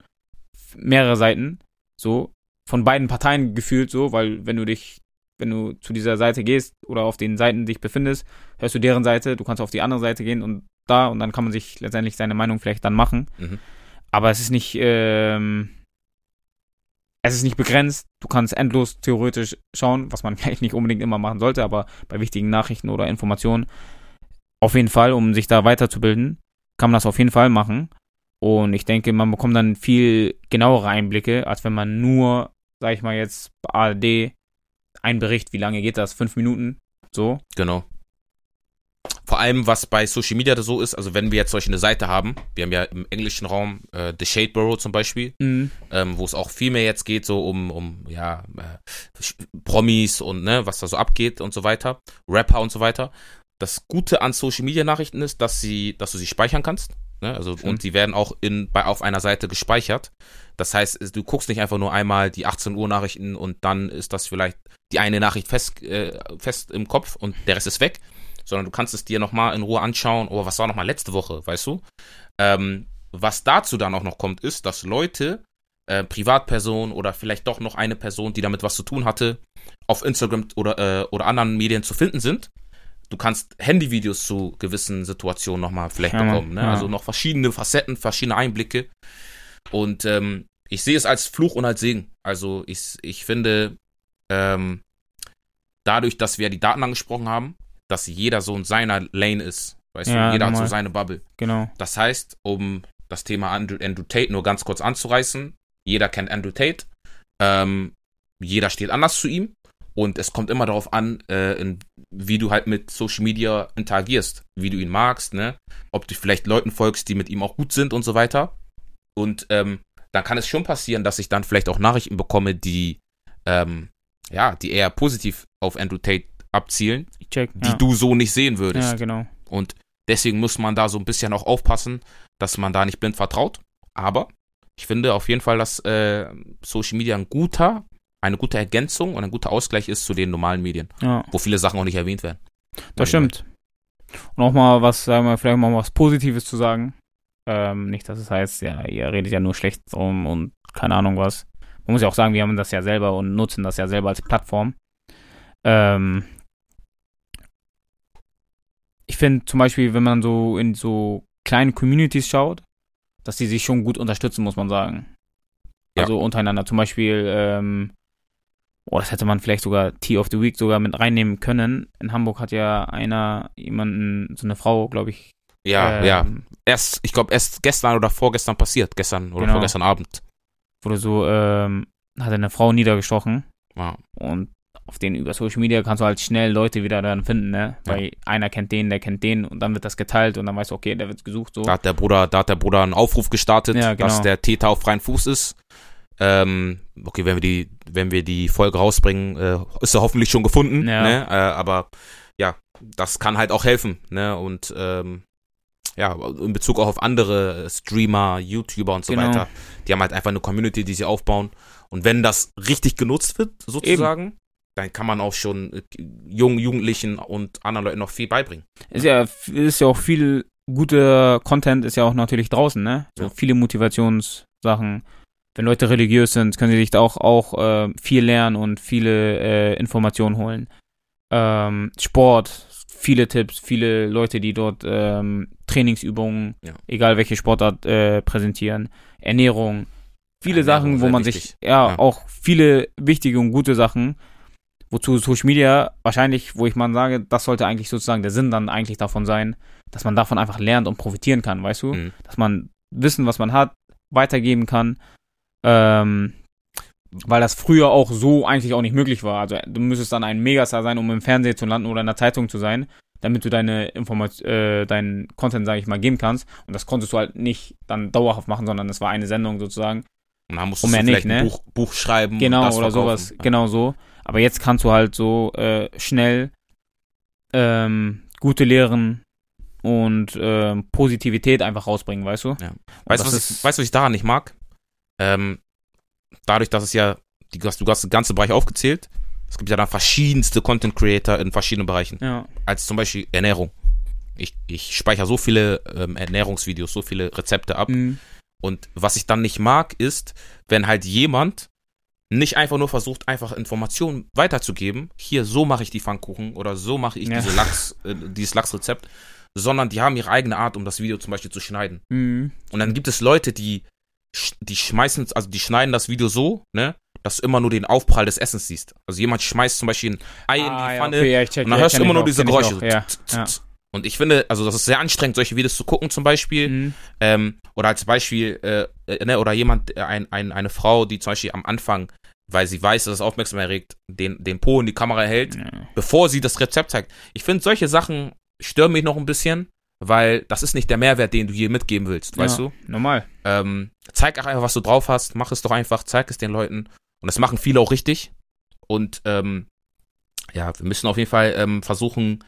mehrere Seiten, so, von beiden Parteien gefühlt so, weil wenn du dich, wenn du zu dieser Seite gehst oder auf den Seiten dich befindest, hörst du deren Seite, du kannst auf die andere Seite gehen und da und dann kann man sich letztendlich seine Meinung vielleicht dann machen. Mhm. Aber es ist nicht, ähm, es ist nicht begrenzt. Du kannst endlos theoretisch schauen, was man vielleicht nicht unbedingt immer machen sollte, aber bei wichtigen Nachrichten oder Informationen auf jeden Fall, um sich da weiterzubilden, kann man das auf jeden Fall machen. Und ich denke, man bekommt dann viel genauere Einblicke, als wenn man nur, sag ich mal jetzt, ARD ein Bericht, wie lange geht das? Fünf Minuten? So. Genau. Vor allem, was bei Social Media so ist, also wenn wir jetzt solche eine Seite haben, wir haben ja im englischen Raum äh, The Shade Borough zum Beispiel, Mhm. ähm, wo es auch viel mehr jetzt geht, so um, um ja, äh, Promis und ne, was da so abgeht und so weiter, Rapper und so weiter. Das Gute an Social Media Nachrichten ist, dass sie, dass du sie speichern kannst. Ne? Also, Stimmt. und die werden auch in, bei, auf einer Seite gespeichert. Das heißt, du guckst nicht einfach nur einmal die 18 Uhr Nachrichten und dann ist das vielleicht die eine Nachricht fest, äh, fest im Kopf und der Rest ist weg, sondern du kannst es dir nochmal in Ruhe anschauen, oh, was war nochmal letzte Woche, weißt du? Ähm, was dazu dann auch noch kommt, ist, dass Leute, äh, Privatpersonen oder vielleicht doch noch eine Person, die damit was zu tun hatte, auf Instagram oder, äh, oder anderen Medien zu finden sind. Du kannst Handyvideos zu gewissen Situationen nochmal vielleicht Ja, bekommen. Ne? ja. Also noch verschiedene Facetten, verschiedene Einblicke. Und ähm, ich sehe es als Fluch und als Segen. Also ich, ich finde, ähm, dadurch, dass wir die Daten angesprochen haben, dass jeder so in seiner Lane ist. Weißt Ja, du, jeder hat so seine Bubble. Genau. Das heißt, um das Thema Andrew, Andrew Tate nur ganz kurz anzureißen, jeder kennt Andrew Tate, ähm, jeder steht anders zu ihm und es kommt immer darauf an, äh, wie du halt mit Social Media interagierst, wie du ihn magst, ne? ob du vielleicht Leuten folgst, die mit ihm auch gut sind und so weiter. Und ähm, dann kann es schon passieren, dass ich dann vielleicht auch Nachrichten bekomme, die ähm, ja, die eher positiv auf Andrew Tate abzielen, check. die ja. du so nicht sehen würdest. ja, genau. Und deswegen muss man da so ein bisschen auch aufpassen, dass man da nicht blind vertraut. Aber Ich finde auf jeden Fall, dass äh, Social Media ein guter, eine gute Ergänzung und ein guter Ausgleich ist zu den normalen Medien, Ja, wo viele Sachen auch nicht erwähnt werden. das stimmt. Und auch mal was, sagen wir, vielleicht mal was Positives zu sagen. Ähm, nicht, dass es heißt, ja, ihr redet ja nur schlecht drum und keine Ahnung was. Man muss ja auch sagen, wir haben das ja selber und nutzen das ja selber als Plattform. Ähm, ich finde zum Beispiel, wenn man so in so kleine Communities schaut, dass die sich schon gut unterstützen, muss man sagen. Ja. Also untereinander. Zum Beispiel, ähm, oh, das hätte man vielleicht sogar Tea of the Week sogar mit reinnehmen können. In Hamburg hat ja einer, jemanden, so eine Frau, glaube ich. Ja, ähm, ja. Erst, ich glaube, erst gestern oder vorgestern passiert. Gestern oder Genau. vorgestern Abend. Wurde so, ähm, hat eine Frau niedergestochen. Ja. Und auf den über Social Media kannst du halt schnell Leute wieder dann finden, ne? Weil einer kennt den, der kennt den und dann wird das geteilt und dann weißt du, okay, der wird gesucht so. Da hat der Bruder, da hat der Bruder einen Aufruf gestartet, Ja, genau. dass der Täter auf freien Fuß ist. Ähm, okay, wenn wir die, wenn wir die Folge rausbringen, äh, ist er hoffentlich schon gefunden. Ja. Ne? Äh, aber ja, das kann halt auch helfen. Ne? Und ähm, ja, in Bezug auch auf andere Streamer, YouTuber und so Genau. weiter, die haben halt einfach eine Community, die sie aufbauen. Und wenn das richtig genutzt wird, sozusagen, dann kann man auch schon äh, jungen Jugendlichen und anderen Leuten noch viel beibringen. Ist ja, ist ja auch viel guter Content ist ja auch natürlich draußen, ne? So Ja. viele Motivationssachen. Wenn Leute religiös sind, können sie sich da auch, auch äh, viel lernen und viele äh, Informationen holen. Ähm, Sport, viele Tipps, viele Leute, die dort ähm, Trainingsübungen, Ja. egal welche Sportart, äh, präsentieren. Ernährung, viele Ernährung, Sachen, wo man wichtig. sich, ja, Ja. auch viele wichtige und gute Sachen, wozu Social Media wahrscheinlich, wo ich mal sage, das sollte eigentlich sozusagen der Sinn dann eigentlich davon sein, dass man davon einfach lernt und profitieren kann, weißt du? Mhm. Dass man Wissen, was man hat, weitergeben kann. Ähm, weil das früher auch so eigentlich auch nicht möglich war. Also du müsstest dann ein Megastar sein, um im Fernsehen zu landen oder in der Zeitung zu sein, damit du deine Information, äh, deinen Content, sage ich mal, geben kannst. Und das konntest du halt nicht dann dauerhaft machen, sondern es war eine Sendung sozusagen. Und dann musst Und du vielleicht nicht, ein ne? Buch, Buch schreiben. Genau, das oder verkaufen. sowas. Genau so. Aber jetzt kannst du halt so äh, schnell ähm, gute Lehren und ähm, Positivität einfach rausbringen, weißt du? Ja. Weißt du, das was, ist- weißt, was ich daran nicht mag? Ähm, dadurch, dass es ja, die, du hast du hast den ganzen Bereich aufgezählt, es gibt ja dann verschiedenste Content Creator in verschiedenen Bereichen. Ja. Als zum Beispiel Ernährung. Ich, ich speichere so viele ähm, Ernährungsvideos, so viele Rezepte ab. Mhm. Und was ich dann nicht mag, ist, wenn halt jemand nicht einfach nur versucht, einfach Informationen weiterzugeben. Hier, so mache ich die Pfannkuchen oder so mache ich Ja. diese Lachs, äh, dieses Lachsrezept. Sondern die haben ihre eigene Art, um das Video zum Beispiel zu schneiden. Mhm. Und dann gibt es Leute, die, die schmeißen, also die schneiden das Video so, ne, dass du immer nur den Aufprall des Essens siehst. Also jemand schmeißt zum Beispiel ein Ei in die Ah, ja, Pfanne okay, ja, check, und dann ja, hörst du immer nur auch, diese ich Geräusche. Und ich finde, also das ist sehr anstrengend, solche Videos zu gucken zum Beispiel. Mhm. Ähm, oder als Beispiel, äh, äh, ne, oder jemand, äh, ein, ein, eine Frau, die zum Beispiel am Anfang, weil sie weiß, dass es aufmerksam erregt, den, den Po in die Kamera hält, bevor sie das Rezept zeigt. Ich finde, solche Sachen stören mich noch ein bisschen, weil das ist nicht der Mehrwert, den du hier mitgeben willst, weißt ja, du? Normal. Ähm, zeig auch einfach, was du drauf hast, mach es doch einfach, zeig es den Leuten. Und das machen viele auch richtig. Und ähm, ja, wir müssen auf jeden Fall ähm, versuchen,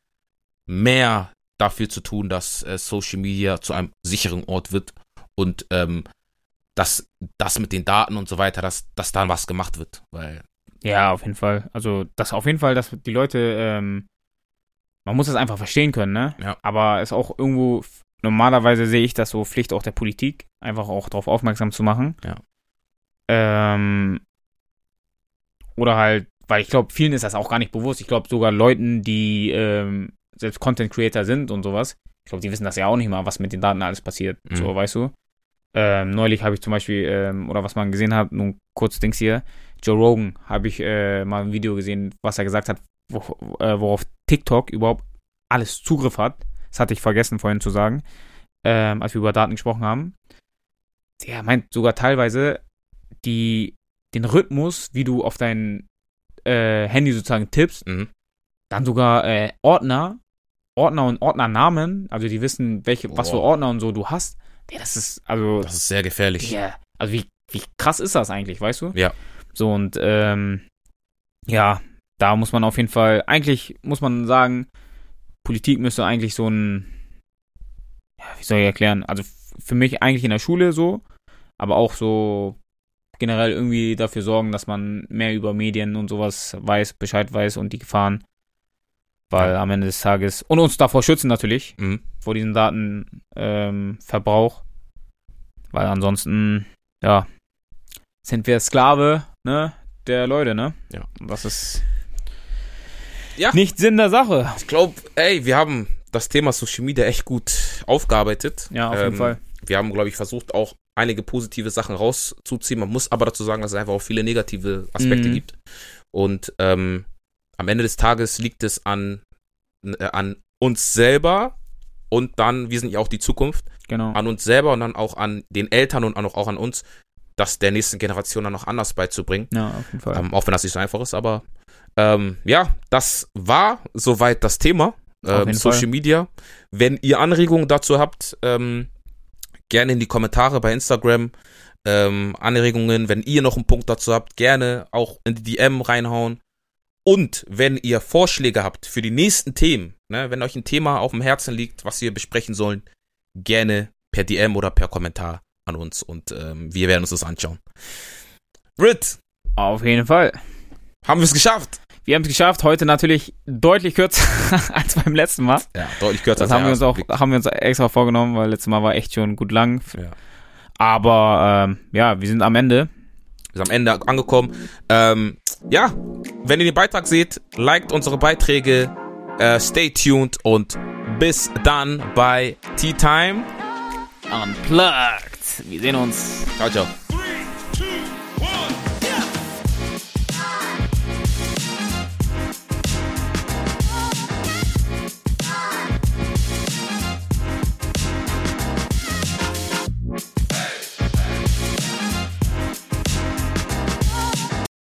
mehr dafür zu tun, dass äh, Social Media zu einem sicheren Ort wird und ähm, dass das mit den Daten und so weiter, dass, dass da was gemacht wird. Weil, Ja, auf jeden Fall. Also, das auf jeden Fall, dass die Leute, ähm, man muss das einfach verstehen können, ne? Ja. Aber ist auch irgendwo, normalerweise sehe ich das so Pflicht auch der Politik, einfach auch darauf aufmerksam zu machen. Ja. Ähm, oder halt, weil ich glaube, vielen ist das auch gar nicht bewusst. Ich glaube, sogar Leuten, die ähm, selbst Content Creator sind und sowas, ich glaube, die wissen das ja auch nicht mal, was mit den Daten alles passiert. Mhm. So, weißt du? Ähm, neulich habe ich zum Beispiel, ähm, oder was man gesehen hat, nun kurz Dings hier, Joe Rogan habe ich äh, mal ein Video gesehen, was er gesagt hat, wo, äh, worauf TikTok überhaupt alles Zugriff hat. Das hatte ich vergessen vorhin zu sagen, ähm, als wir über Daten gesprochen haben. Der meint sogar teilweise die, den Rhythmus, wie du auf dein äh, Handy sozusagen tippst, mhm. dann sogar äh, Ordner, Ordner und Ordnernamen, also die wissen, welche, was für. Ordner und so du hast. Ja, das ist, also, das ist sehr gefährlich. ja, also wie, wie krass ist das eigentlich, weißt du? Ja. So und ähm, ja, da muss man auf jeden Fall, eigentlich muss man sagen, Politik müsste eigentlich so ein, ja, wie soll ich erklären, also für mich eigentlich in der Schule so, aber auch so generell irgendwie dafür sorgen, dass man mehr über Medien und sowas weiß, Bescheid weiß und die Gefahren. Weil am Ende des Tages. Und uns davor schützen natürlich, Mhm. vor diesem Datenverbrauch. weil ansonsten, ja, sind wir Sklave, ne, der Leute, ne? Ja. Und das ist Ja. nicht Sinn der Sache. Ich glaube, ey, wir haben das Thema Social Media echt gut aufgearbeitet. Ja, auf jeden Ähm, Fall. Wir haben, glaube ich, versucht, auch einige positive Sachen rauszuziehen. Man muss aber dazu sagen, dass es einfach auch viele negative Aspekte Mhm. gibt. Und ähm, am Ende des Tages liegt es an, äh, an uns selber und dann, wir sind ja auch die Zukunft, Genau. an uns selber und dann auch an den Eltern und auch, auch an uns, das der nächsten Generation dann noch anders beizubringen. Ja, auf jeden Fall. Ähm, auch wenn das nicht so einfach ist, aber ähm, ja, das war soweit das Thema. Ähm, Social Fall. Media. Wenn ihr Anregungen dazu habt, ähm, gerne in die Kommentare bei Instagram. Ähm, Anregungen, wenn ihr noch einen Punkt dazu habt, gerne auch in die DM reinhauen. Und wenn ihr Vorschläge habt für die nächsten Themen, ne, wenn euch ein Thema auf dem Herzen liegt, was wir besprechen sollen, gerne per DM oder per Kommentar an uns und ähm, wir werden uns das anschauen. Rit, Auf jeden Fall. haben wir es geschafft? Wir haben es geschafft. Heute natürlich deutlich kürzer als beim letzten Mal. Ja, deutlich kürzer Das haben wir uns auch, haben wir uns extra vorgenommen, weil letztes Mal war echt schon gut lang. Ja. Aber ähm, ja, wir sind am Ende. Wir sind am Ende angekommen. Ähm, ja, wenn ihr den Beitrag seht, liked unsere Beiträge, äh, stay tuned und bis dann bei Tea Time. Unplugged. Wir sehen uns. Ciao, ciao.